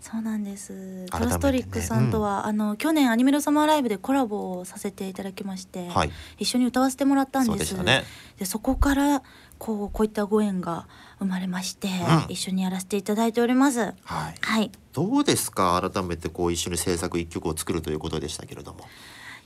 そうなんです。改めてねトラストリックさんとは、あの去年アニメロサマーライブでコラボをさせていただきまして、はい一緒に歌わせてもらったんです。そうでね。でそこからこうこういったご縁が生まれまして、うん一緒にやらせていただいております。はい。はい。どうですか？改めてこう一緒に制作一曲を作るということでしたけれども。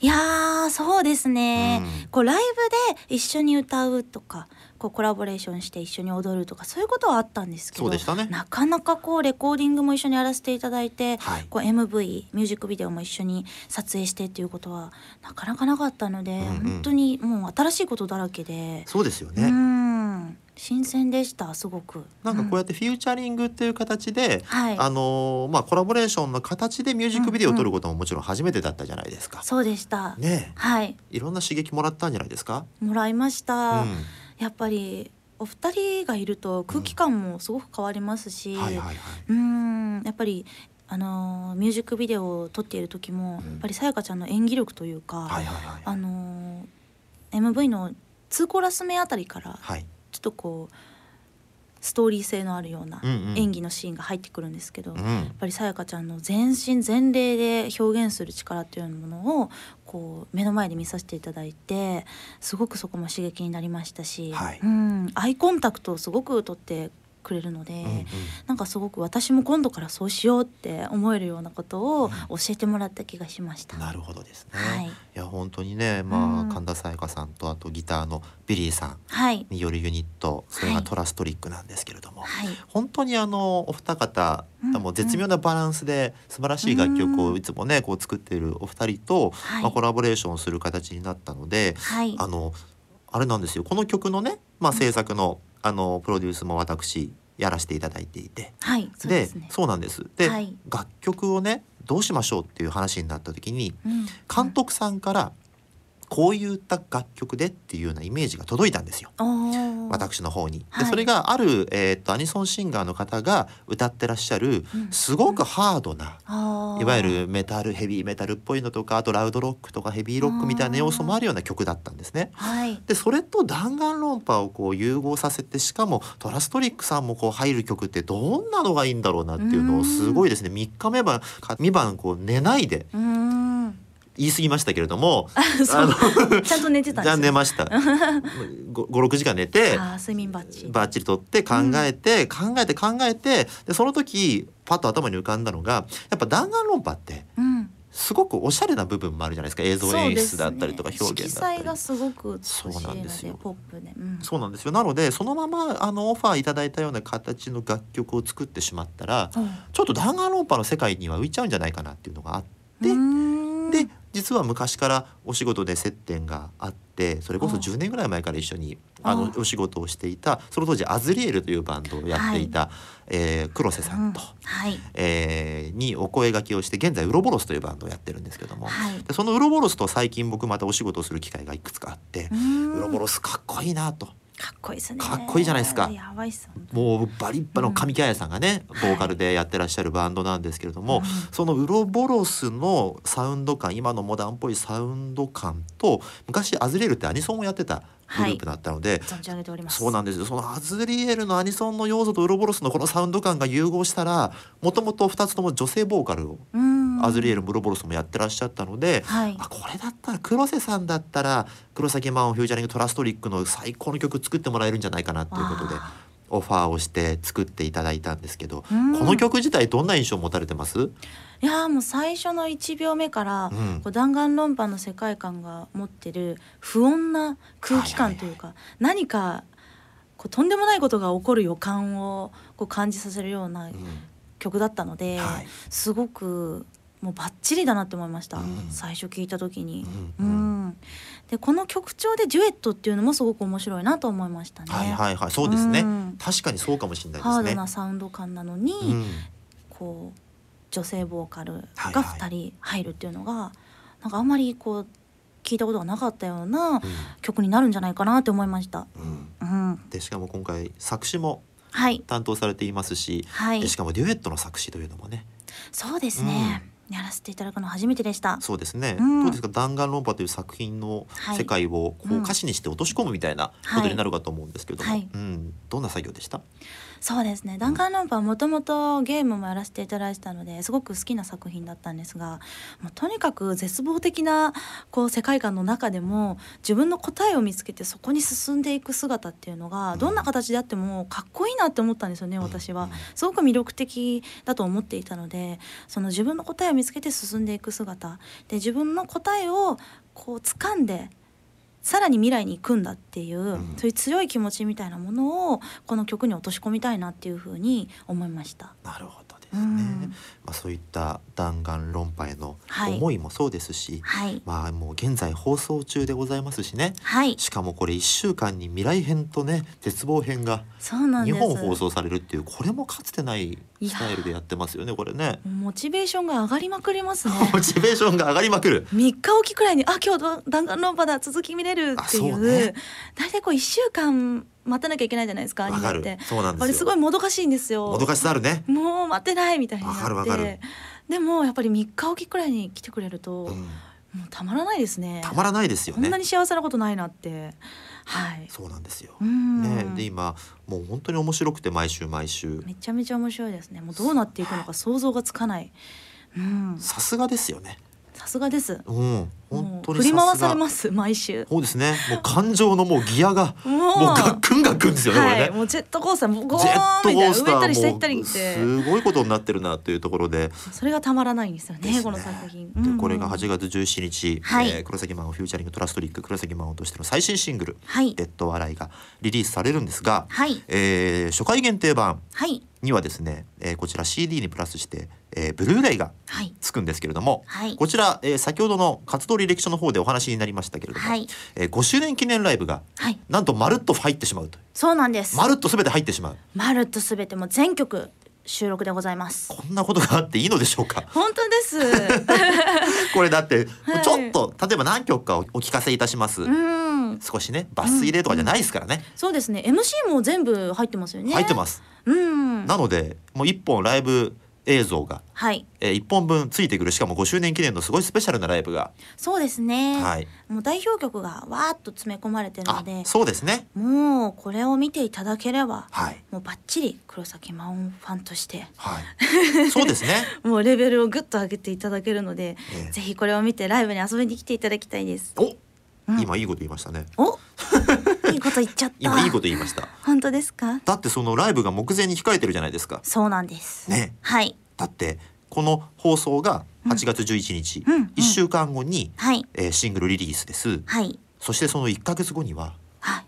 いやーそうですね、うん。こうライブで一緒に歌うとかこうコラボレーションして一緒に踊るとかそういうことはあったんですけどそうでしたね。なかなかこうレコーディングも一緒にやらせていただいて、はい。こう MV ミュージックビデオも一緒に撮影してっていうことはなかなかなかったので、うんうん。本当にもう新しいことだらけで、そうですようね。ん新鮮でしたすごく。なんかこうやってフューチャリングっていう形で、はいあのーまあコラボレーションの形でミュージックビデオを撮ることももちろん初めてだったじゃないですか。そうでした、ねはいえいろんな刺激もらったんじゃないですか？もらいました。うんやっぱりお二人がいると空気感もすごく変わりますし、はいはいはい。うんやっぱりあのーミュージックビデオを撮っている時も、うんやっぱりさやかちゃんの演技力というか、はいはいはい。あのー MV の2コーラス目あたりからはい。とこうストーリー性のあるようなうんうん。演技のシーンが入ってくるんですけど、やっうん。ぱりさやかちゃんの全身全霊で表現する力っていうものをこう目の前で見させていただいてすごくそこも刺激になりましたし、はい。うん、アイコンタクトをすごく取ってくれるので、うんうん。なんかすごく私も今度からそうしようって思えるようなことを教えてもらった気がしました。なるほどですね。はい。いや本当にね、まあ、うん。神田沙也加さんとあとギターのビリーさんはい、によるユニットそれはい。が TRUSTRICK なんですけれども、はい、本当にあのお二方、うんもう絶妙なバランスで素晴らしい楽曲をいつもねこう作っているお二人と、はい。まあ、コラボレーションする形になったので、はい、あのあれなんですよ。この曲のね、まあ、制作のあのプロデュースも私やらせていただいていて。はい、そうでね。そうなんですで、はい楽曲をねどうしましょうっていう話になった時にうん監督さんからこういった楽曲でっていうようなイメージが届いたんですよ。私の方に。はい。でそれがある、えー、とアニソンシンガーの方が歌ってらっしゃるうん。すごくハードな、あー。いわゆるメタルヘビーメタルっぽいのとかあとラウドロックとかヘビーロックみたいな要素もあるような曲だったんですね。はい、でそれと弾丸論破をこう融合させてしかもトラストリックさんもこう入る曲ってどんなのがいいんだろうなっていうのをすごいですね。3日目晩か2晩こう寝ないで。言い過ぎましたけれども <laughs> ちゃんと寝てたんですよ。寝ました。56時間寝てあー睡眠バッジ。バッチリとって考えて、考えて考えてでその時パッと頭に浮かんだのがやっぱ弾丸論破ってうん。すごくおしゃれな部分もあるじゃないですか。映像演出だったりとか表現だったり。ね色彩がすごくそうなんですよ。のでポップで、うん、そうなんですよ。なのでそのままあのオファーいただいたような形の楽曲を作ってしまったらうん。ちょっと弾丸論破の世界には浮いちゃうんじゃないかなっていうのがあって、で実は昔からお仕事で接点があってそれこそあ10年ぐらい前から一緒にあのあお仕事をしていたその当時アズリエルというバンドをやっていた、えー黒瀬さんと、うん。はい。えーにお声掛けをして現在ウロボロスというバンドをやってるんですけども、はい。でそのウロボロスと最近僕またお仕事をする機会がいくつかあってウロボロスかっこいいなと。かっこいいですね。かっこいいじゃないですか。やばいっすもうバリッバの神木彩さんがね、うん。ボーカルでやってらっしゃるバンドなんですけれども、うん。そのウロボロスのサウンド感今のモダンっぽいサウンド感と昔アズリエルってアニソンをやってたグループだったので、存じ上げております。そうなんですよ。そのアズリエルのアニソンの要素とウロボロスのこのサウンド感が融合したらもともと2つとも女性ボーカルをアズリエルもウロボロスもやってらっしゃったので、はい。あこれだったら黒瀬さんだったら黒崎マンをフューチャリングトラストリックの最高の曲作ってもらえるんじゃないかなっていうことであ。オファーをして作っていただいたんですけど、うん。この曲自体どんな印象を持たれてます？いやーもう最初の1秒目から、うん。こう弾丸論破の世界観が持ってる不穏な空気感というか、何かこうとんでもないことが起こる予感をこう感じさせるようなうん。曲だったので、はい。すごくもうバッチリだなって思いました、うん。最初聞いた時に。ううんん。でこの曲調でデュエットっていうのもすごく面白いなと思いましたね。はいはいはい。そうですね、うん。確かにそうかもしれないハードですね。なサウンド感なのに、うん。こう女性ボーカルはいがはい。2人入るっていうのが、なんかあんまりこう聞聞いたことがなかったような曲になるんじゃないかなって思いました。うん。うん、でしかも今回作詞もはい。担当されていますし、はい。でしかもデュエットの作詞というのもね。そうですね、やらせていただくの初めてでした。そうですね、うん。どうですか弾丸論破という作品のはい。世界をこううん。歌詞にして落とし込むみたいなことになるかと思うんですけども、はい。うん、どんな作業でした？そうですね。弾丸論破はもともとゲームもやらせていただいてたのですごく好きな作品だったんですがもうとにかく絶望的なこう世界観の中でも自分の答えを見つけてそこに進んでいく姿っていうのがどんな形であってもかっこいいなって思ったんですよね私は。すごく魅力的だと思っていたのでその自分の答えを見つけて進んでいく姿。で自分の答えをこう掴んでさらに未来に行くんだっていう、うんそういう強い気持ちみたいなものをこの曲に落とし込みたいなっていうふうに思いました。なるほどですね、うん。まあ、そういった弾丸論破へのはい。思いもそうですし、はい、まあもう現在放送中でございますしね。はい、しかもこれ1週間に未来編とね絶望編が2そうなんです。本放送されるっていうこれもかつてないスタイルでやってますよねこれね。モチベーションが上がりまくりますね。<laughs> モチベーションが上がりまくる。3日おきくらいにあ今日弾丸論破だ続き見れるっていあそううね。大体こう1週間待たなきゃいけないじゃないですかアニメって。そうなんですよ。あれすごいもどかしいんですよ。もどかしさあるね。もう待ってないみたいになってでもやっぱり3日おきくらいに来てくれると、うんもうたまらないですねたまらないですよね。こんなに幸せなことないなってはいそうなんですよ。うんね、で今もう本当に面白くて毎週毎週めちゃめちゃ面白いですねもうどうなっていくのか想像がつかないうんさすがですよね。さすがですうん本も当う振り回にされます毎週。そうですね。もう感情のもうギアがもう。ガックンガックンですよね、はい、これね。もうジェットコースターもうゴーンみたいな上たり下行ったりって。すごいことになってるなというところで。それがたまらないんですよねね。この作品、でうん。うんこれが8月17日、はい。えー黒崎マンをフューチャリングトラストリック黒崎マンをとしての最新シングルはい「デッド・アライ」がリリースされるんですが、はい。えー初回限定版はい。にはですね、えーこちら CD にプラスして、えーブルーレイがはい。つくんですけれども、はい。こちら、えー先ほどの活動履歴書の方でお話になりましたけれども、はい。えー5周年記念ライブがはい。なんとまるっと入ってしまうとそうなんです。まるっと全て入ってしまう。まるっとすべてもう全曲収録でございます。こんなことがあっていいのでしょうか？本当です。<laughs> これだってはい。ちょっと、例えば何曲かおお聞かせいたします、うん。少しね抜粋でとかじゃないですからね、そうですね。MC も全部入ってますよね。入ってます。うん。なのでもう一本ライブ映像が、はい。えー、1本分ついてくるしかも5周年記念のすごいスペシャルなライブが、そうですね、はい。もう代表曲がわーっと詰め込まれてるのあでそうですね。もうこれを見ていただければはい。もうバッチリ黒崎真音ファンとして。はい。<laughs> そうですね。もうレベルをぐっと上げていただけるので、ええ。ぜひこれを見てライブに遊びに来ていただきたいです。お、うん。今いいこと言いましたね。お <laughs> いいこと言っちゃった。今いいこと言いました本当ですか？だってそのライブが目前に控えてるじゃないですかそうなんです。ねはい。だってこの放送が8月11日、うんうん1週間後に、はい。えーシングルリリースですはい。そしてその1ヶ月後にははい。はい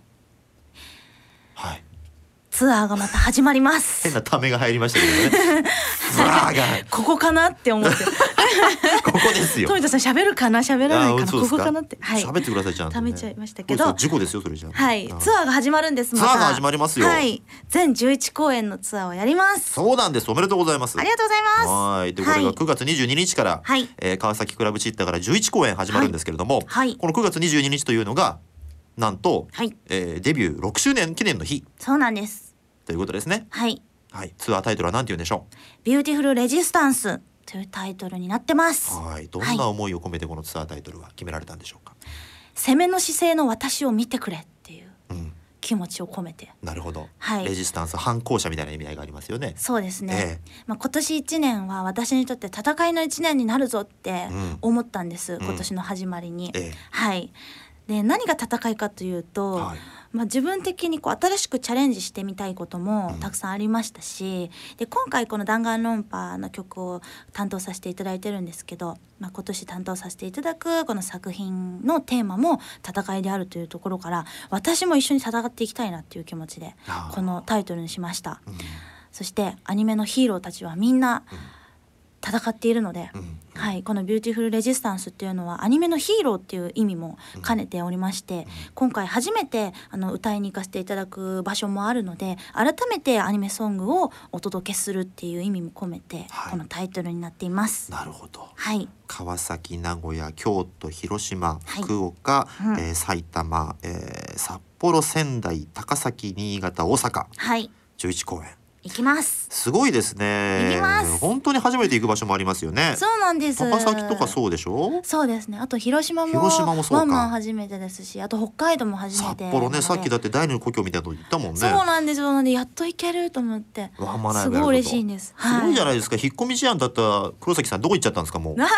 ツアーがまた始まります変。なためが入りましたけどね <laughs> ツアーがここかなって思って。<laughs> ここですよ富田さん喋るかな？喋らないかな？ここかなって。はい。喋ってくださいちゃんと、ね、ためちゃいましたけど事故ですよそれじゃはい。あツアーが始まるんです。ツアーが始まりますよはい。全11公演のツアーをやります。そうなんですおめでとうございますありがとうございます。はいでこれがはい9月22日から、はいえー川崎クラブチッタから11公演始まるんですけれども、はいこの9月22日というのがなんと、はい。えーデビュー6周年記念の日そうなんです。ということですねはい。はいツアータイトルは何て言うんでしょ Beautiful Resistanceというタイトルになってます。うはいどんな思いを込めてこのツアータイトルは決められたんでしょうか？攻めの姿勢の私を見てくれっていううん気持ちを込めて。なるほど、はいレジスタンス反抗者みたいな意味合いがありますよねそうですね。えまあ今年一年は私にとって戦いの一年になるぞってうん思ったんです。ん今年の始まりに。ええはい。で何が戦いかというと、はい。まあ、自分的にこう新しくチャレンジしてみたいこともうん。たくさんありましたし、で今回この「弾丸論破」の曲を担当させていただいてるんですけど、まあ、今年担当させていただくこの作品のテーマも戦いであるというところから私も一緒に戦っていきたいなっていう気持ちでこのタイトルにしました。うん。そしてアニメのヒーローたちはみんな戦っているので、うん。はい、この「ビューティフル・レジスタンス」っていうのはアニメのヒーローっていう意味も兼ねておりまして、今回初めてあの歌いに行かせていただく場所もあるので改めてアニメソングをお届けするっていう意味も込めて、はい。このタイトルになっています。なるほど。はい、川崎名古屋京都広島はい。福岡、うん。えー埼玉、えー札幌仙台高崎新潟大阪。はい、11公演行きます。すごいですね行きます本当に初めて行く場所もありますよねそうなんです。高崎とかそうでしょ？そうですね。あと広島も広島もそうかワンマン初めてですし、あと北海道も初め札て。幌ねさっきだだって第二の故郷みたいなの言ったもんねそうなんですよ。なのでやっと行けると思って。ワンマンすごい嬉しいんです。すごいじゃない。ですか、引っ込み思案だった黒崎さんどこ行っちゃったんですかもう？な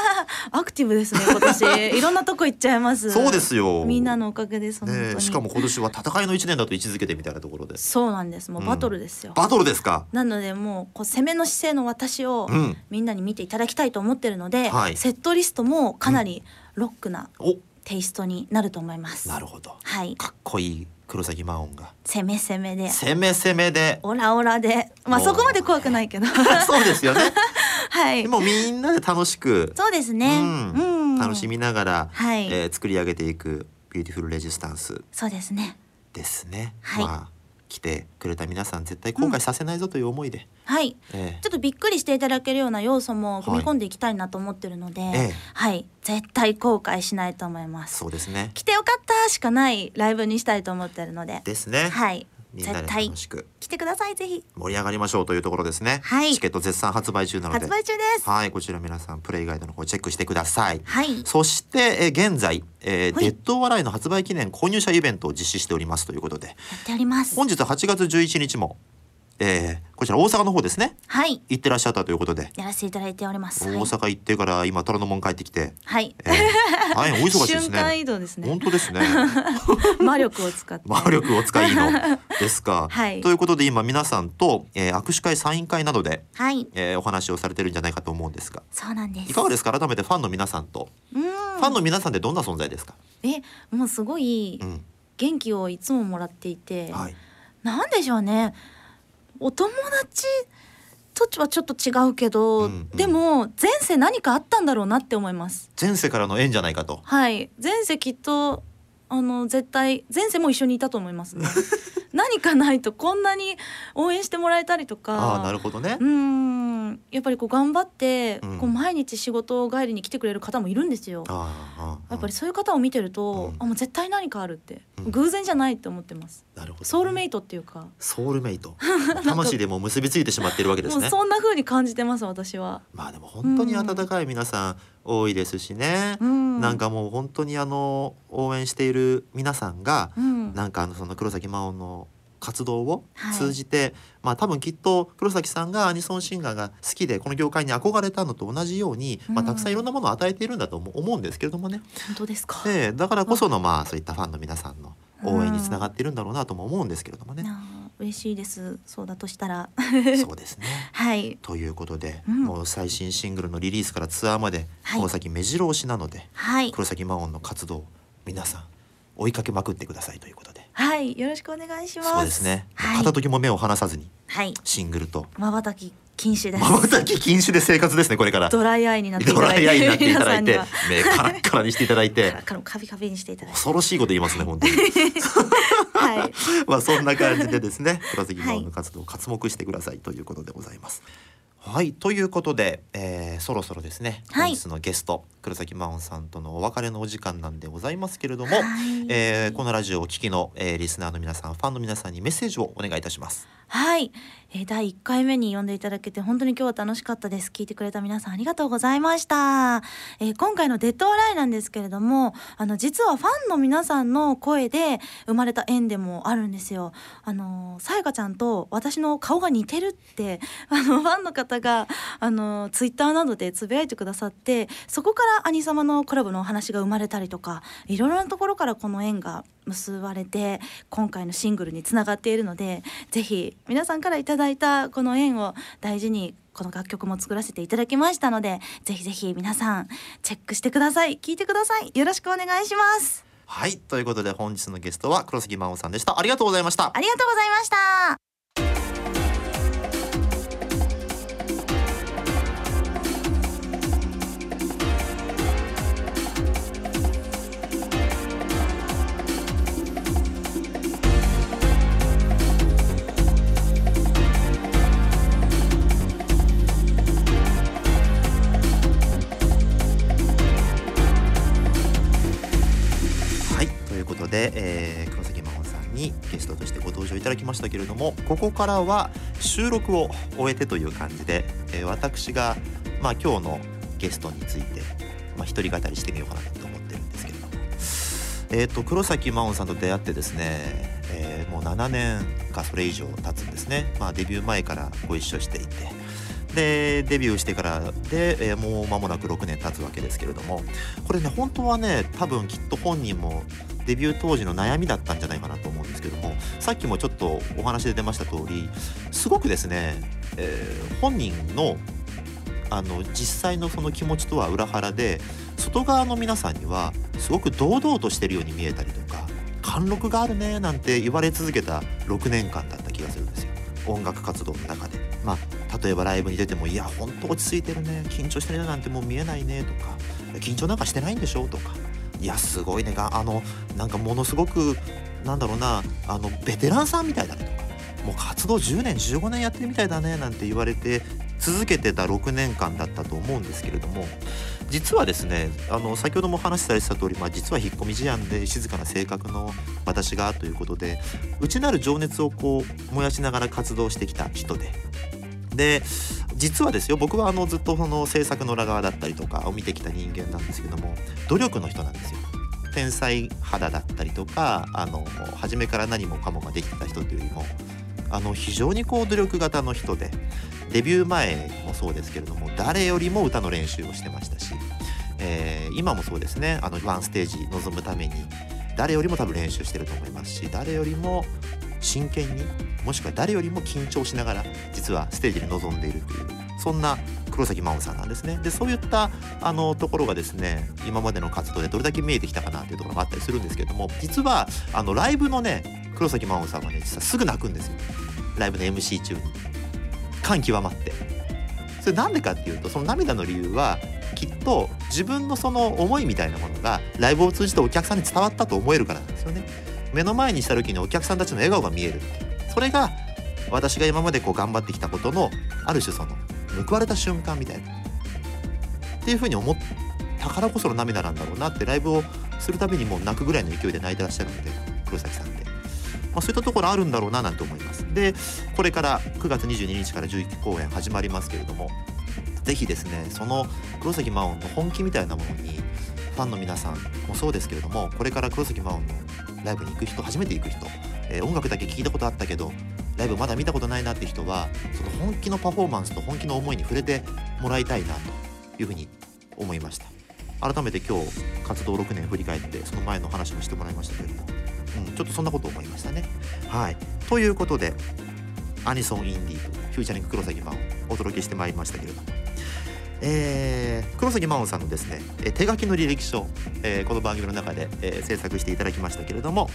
アクティブですね今年 <laughs> いろんなとこ行っちゃいます。そうですよみんなのおかげです。ねえしかも今年は戦いの一年だと位置づけてみたいなところでそうなんです。もうバトルですよ。バトルですか？なのでもうこう攻めの姿勢の私をうんみんなに見ていただきたいと思ってるので、はいセットリストもかなりロックなおテイストになると思います。なるほどはい。かっこいい黒崎真音が攻め攻めで。攻め攻めでオラオラで、まあおーそこまで怖くないけど。<laughs> そうですよね <laughs> はいで。もみんなで楽しくそうですね。ううんん。楽しみながら、はいえー作り上げていく Beautiful Resistanceそうですね。ですね、はいまあ来てくれた皆さん絶対後悔させないぞという思いで、はい。えちょっとびっくりしていただけるような要素も組み込んでいきたいなと思ってるので、ええ。はい、絶対後悔しないと思います。そうですね。来てよかったしかないライブにしたいと思ってるので、ですね、はい、みんなで楽しく来てくださいぜひ。盛り上がりましょうというところですね、はいチケット絶賛発売中なので発売中です。はいこちら皆さんプレイガイドの方チェックしてくださいはい。そして、えー現在、えーはいデッド笑いの発売記念購入者イベントを実施しておりますということでやっております。本日8月11日も、えーこちら大阪の方ですねはい。行ってらっしゃったということで、やらせていただいております。大はい。阪行ってから今虎ノ門帰ってきて、はい。えー大変お忙しいです瞬間ね移動ですね本。当ですね <laughs> 魔力を使って。魔力を使いの <laughs> ですか、はいということで今皆さんと、えー握手会サイン会などで、はい。えーお話をされてるんじゃないかと思うんですがそうなんです。いかがですか？改めてファンの皆さんと、うん。ファンの皆さんってどんな存在ですか、え、もうすごいうん元気をいつももらっていて、はい、なんでしょうね。お友達とはちょっと違うけど、うんうん。でも前世何かあったんだろうなって思います。前世からの縁じゃないかと。はい、前世きっとあの絶対前世も一緒にいたと思いますね。<laughs> 何かないとこんなに応援してもらえたりとか。ああなるほどねう、ーんやっぱりこう頑張って、うんこう毎日仕事帰りに来てくれる方もいるんですよ。あやっぱりそういう方を見てると、うんあもう絶対何かあるって、うん偶然じゃないって思ってます。なるほどね、ソウルメイトっていうか、ソウルメイト <laughs> 魂でもう結びついてしまっているわけですねもうそんな風に感じてます私は。まあでも本当に温かい皆さん多いですしね、うん、なんかもう本当にあの応援している皆さんが、うん、なんかあのその黒崎真音の活動をはい。通じて、まあ多分きっと黒崎さんがアニソンシンガーが好きでこの業界に憧れたのと同じように、まあ、うんたくさんいろんなものを与えているんだと思うんですけれどもね、本当ですか？ええだからこそのまあそういったファンの皆さんの応援につながっているんだろうなとも思うんですけれどもね。なあ嬉しいです。そうだとしたら、そうですね。<laughs> はい。ということで、うん。もう最新シングルのリリースからツアーまではい。この先目白押しなので、はい。黒崎真音の活動皆さん追いかけまくってくださいということで。はい。よろしくお願いします。そうですね、はい。片時も目を離さずにはい。シングルと。瞬き禁止です。瞬き禁止で生活ですねこれから。ドライアイになっていたドだいて。ライアイになっていただいて目カラッカラにしていただいんにはてカラカビカビにしていただいて。恐ろしいこと言いますね本当にはいまあそんな感じでですね黒崎真音の活動を活目してくださいということでございます。はいということで、えーそろそろですね、はい本日のゲスト黒崎真音さんとのお別れのお時間なんでございますけれども、はいえーこのラジオをお聞きの、えーリスナーの皆さんファンの皆さんにメッセージをお願いいたします。はい、えー、第1回目に呼んでいただけて本当に今日は楽しかったです。聞いてくれた皆さんありがとうございました、えー今回の「デッド・アライ」なんですけれどもあの実はファンの皆さんの声で生まれた縁でもあるんですよ。あのさやかちゃんと私の顔が似てるって <laughs> あのファンの方があのツイッターなどでつぶやいてくださってそこから兄様のコラボのお話が生まれたりとかいろいろなところからこの縁が結ばれて今回のシングルにつながっているのでぜひ皆さんからいただいたこの縁を大事にこの楽曲も作らせていただきましたのでぜひぜひ皆さんチェックしてください。聞いてください。よろしくお願いします。はい。ということで本日のゲストは黒崎真音さんでした。ありがとうございました。ありがとうございましたしたけれどもここからは収録を終えてという感じで、えー、私が、まあ、今日のゲストについて、まあ、一人語りしてみようかなと思ってるんですけれども、えーと、黒崎真音さんと出会ってですね、えー、もう7年かそれ以上経つんですね、まあ、デビュー前からご一緒していて。でデビューしてからで、えー、もう間もなく6年経つわけですけれども。これね本当はね多分きっと本人もデビュー当時の悩みだったんじゃないかなと思うんですけどもさっきもちょっとお話で出ました通りすごくですね、えー、本人のあの実際のその気持ちとは裏腹で外側の皆さんにはすごく堂々としてるように見えたりとか貫禄があるねなんて言われ続けた6年間だった気がするんですよ音楽活動の中でまあ例えばライブに出ても「いやほんと落ち着いてるね緊張してるなんてもう見えないね」とか「緊張なんかしてないんでしょ?」とか「いやすごいねがあのなんかものすごくなんだろうなあのベテランさんみたいだね」とかもう活動10年15年やってるみたいだねなんて言われて続けてた6年間だったと思うんですけれども実はですねあの先ほどもお話しされてた通り、まあ、実は引っ込み思案で静かな性格の私がということで内なる情熱をこう燃やしながら活動してきた人で。で実はですよ僕はあのずっとその制作の裏側だったりとかを見てきた人間なんですけども努力の人なんですよ。天才肌だったりとかあの初めから何もかもができた人というよりもあの非常にこう努力型の人でデビュー前もそうですけれども誰よりも歌の練習をしてましたし、えー、今もそうですねあのワンステージ臨むために誰よりも多分練習してると思いますし誰よりも真剣にもしくは誰よりも緊張しながら実はステージに臨んでいるというそんな黒崎真央さんなんですね。でそういったあのところがですね今までの活動でどれだけ見えてきたかなというところがあったりするんですけども実はあのライブのね黒崎真央さんはね実はすぐ泣くんですよ。ライブの MC 中に。感極まって。それなんでかっていうとその涙の理由はきっと自分のその思いみたいなものがライブを通じてお客さんに伝わったと思えるからなんですよね。目の前にした時にお客さんたちの笑顔が見える。それが私が今までこう頑張ってきたことのある種その報われた瞬間みたいな。っていうふうに思ったからこその涙なんだろうなってライブをするたびにもう泣くぐらいの勢いで泣いてらっしゃるので黒崎さんって、まあ、そういったところあるんだろうななんて思います。でこれから9月22日から11公演始まりますけれども是非ですねその黒崎真音の本気みたいなものにファンの皆さんもそうですけれどもこれから黒崎真音のライブに行く人初めて行く人、えー、音楽だけ聴いたことあったけどライブまだ見たことないなって人はその本気のパフォーマンスと本気の思いに触れてもらいたいなというふうに思いました。改めて今日活動6年振り返ってその前の話もしてもらいましたけれども、うん、ちょっとそんなこと思いましたね。はい。ということでアニソン・インディーフューチャリング黒崎真央お届けしてまいりましたけれどもえー、黒崎真央さんのですね手書きの履歴書、えー、この番組の中で、えー、制作していただきましたけれども、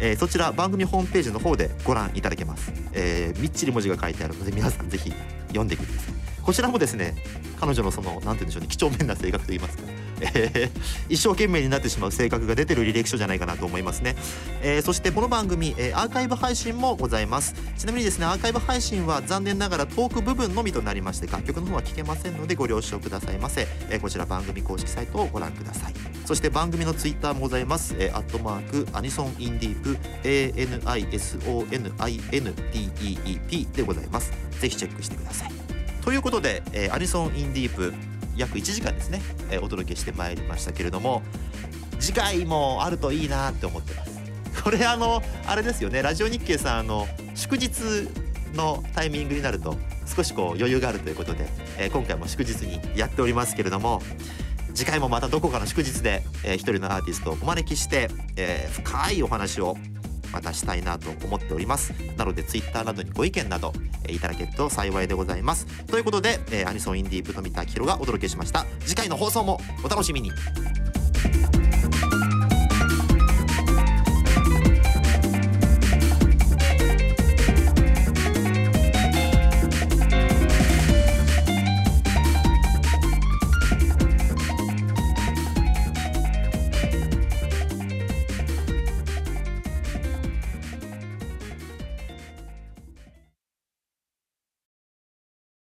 えー、そちら番組ホームページの方でご覧いただけます、えー、みっちり文字が書いてあるので皆さんぜひ読んでください。こちらもですね彼女のその何て言うんでしょうね几帳面な性格といいますか、えー、一生懸命になってしまう性格が出てる履歴書じゃないかなと思いますね、えー、そしてこの番組、えー、アーカイブ配信もございます。ちなみにですねアーカイブ配信は残念ながらトーク部分のみとなりまして楽曲の方は聞けませんのでご了承くださいませ、えー、こちら番組公式サイトをご覧ください。そして番組のツイッターもございます、えー、アットマークアニソンインディープ ANISONINDEEP でございます。ぜひチェックしてください。ということで、えー、アニソン・インディープ約1時間ですね、え、お届けしてまいりましたけれども次回もあるといいなって思ってます。これあのあれですよねラジオ日経さんあの祝日のタイミングになると少しこう余裕があるということで、え、今回も祝日にやっておりますけれども次回もまたどこかの祝日で、えー、一人のアーティストをお招きして、えー、深いお話をまたしたいなと思っております。なので Twitter などにご意見など、えいただけると幸いでございます。ということで、え、アニソンインディープ富田明宏がお届けしました。次回の放送もお楽しみに。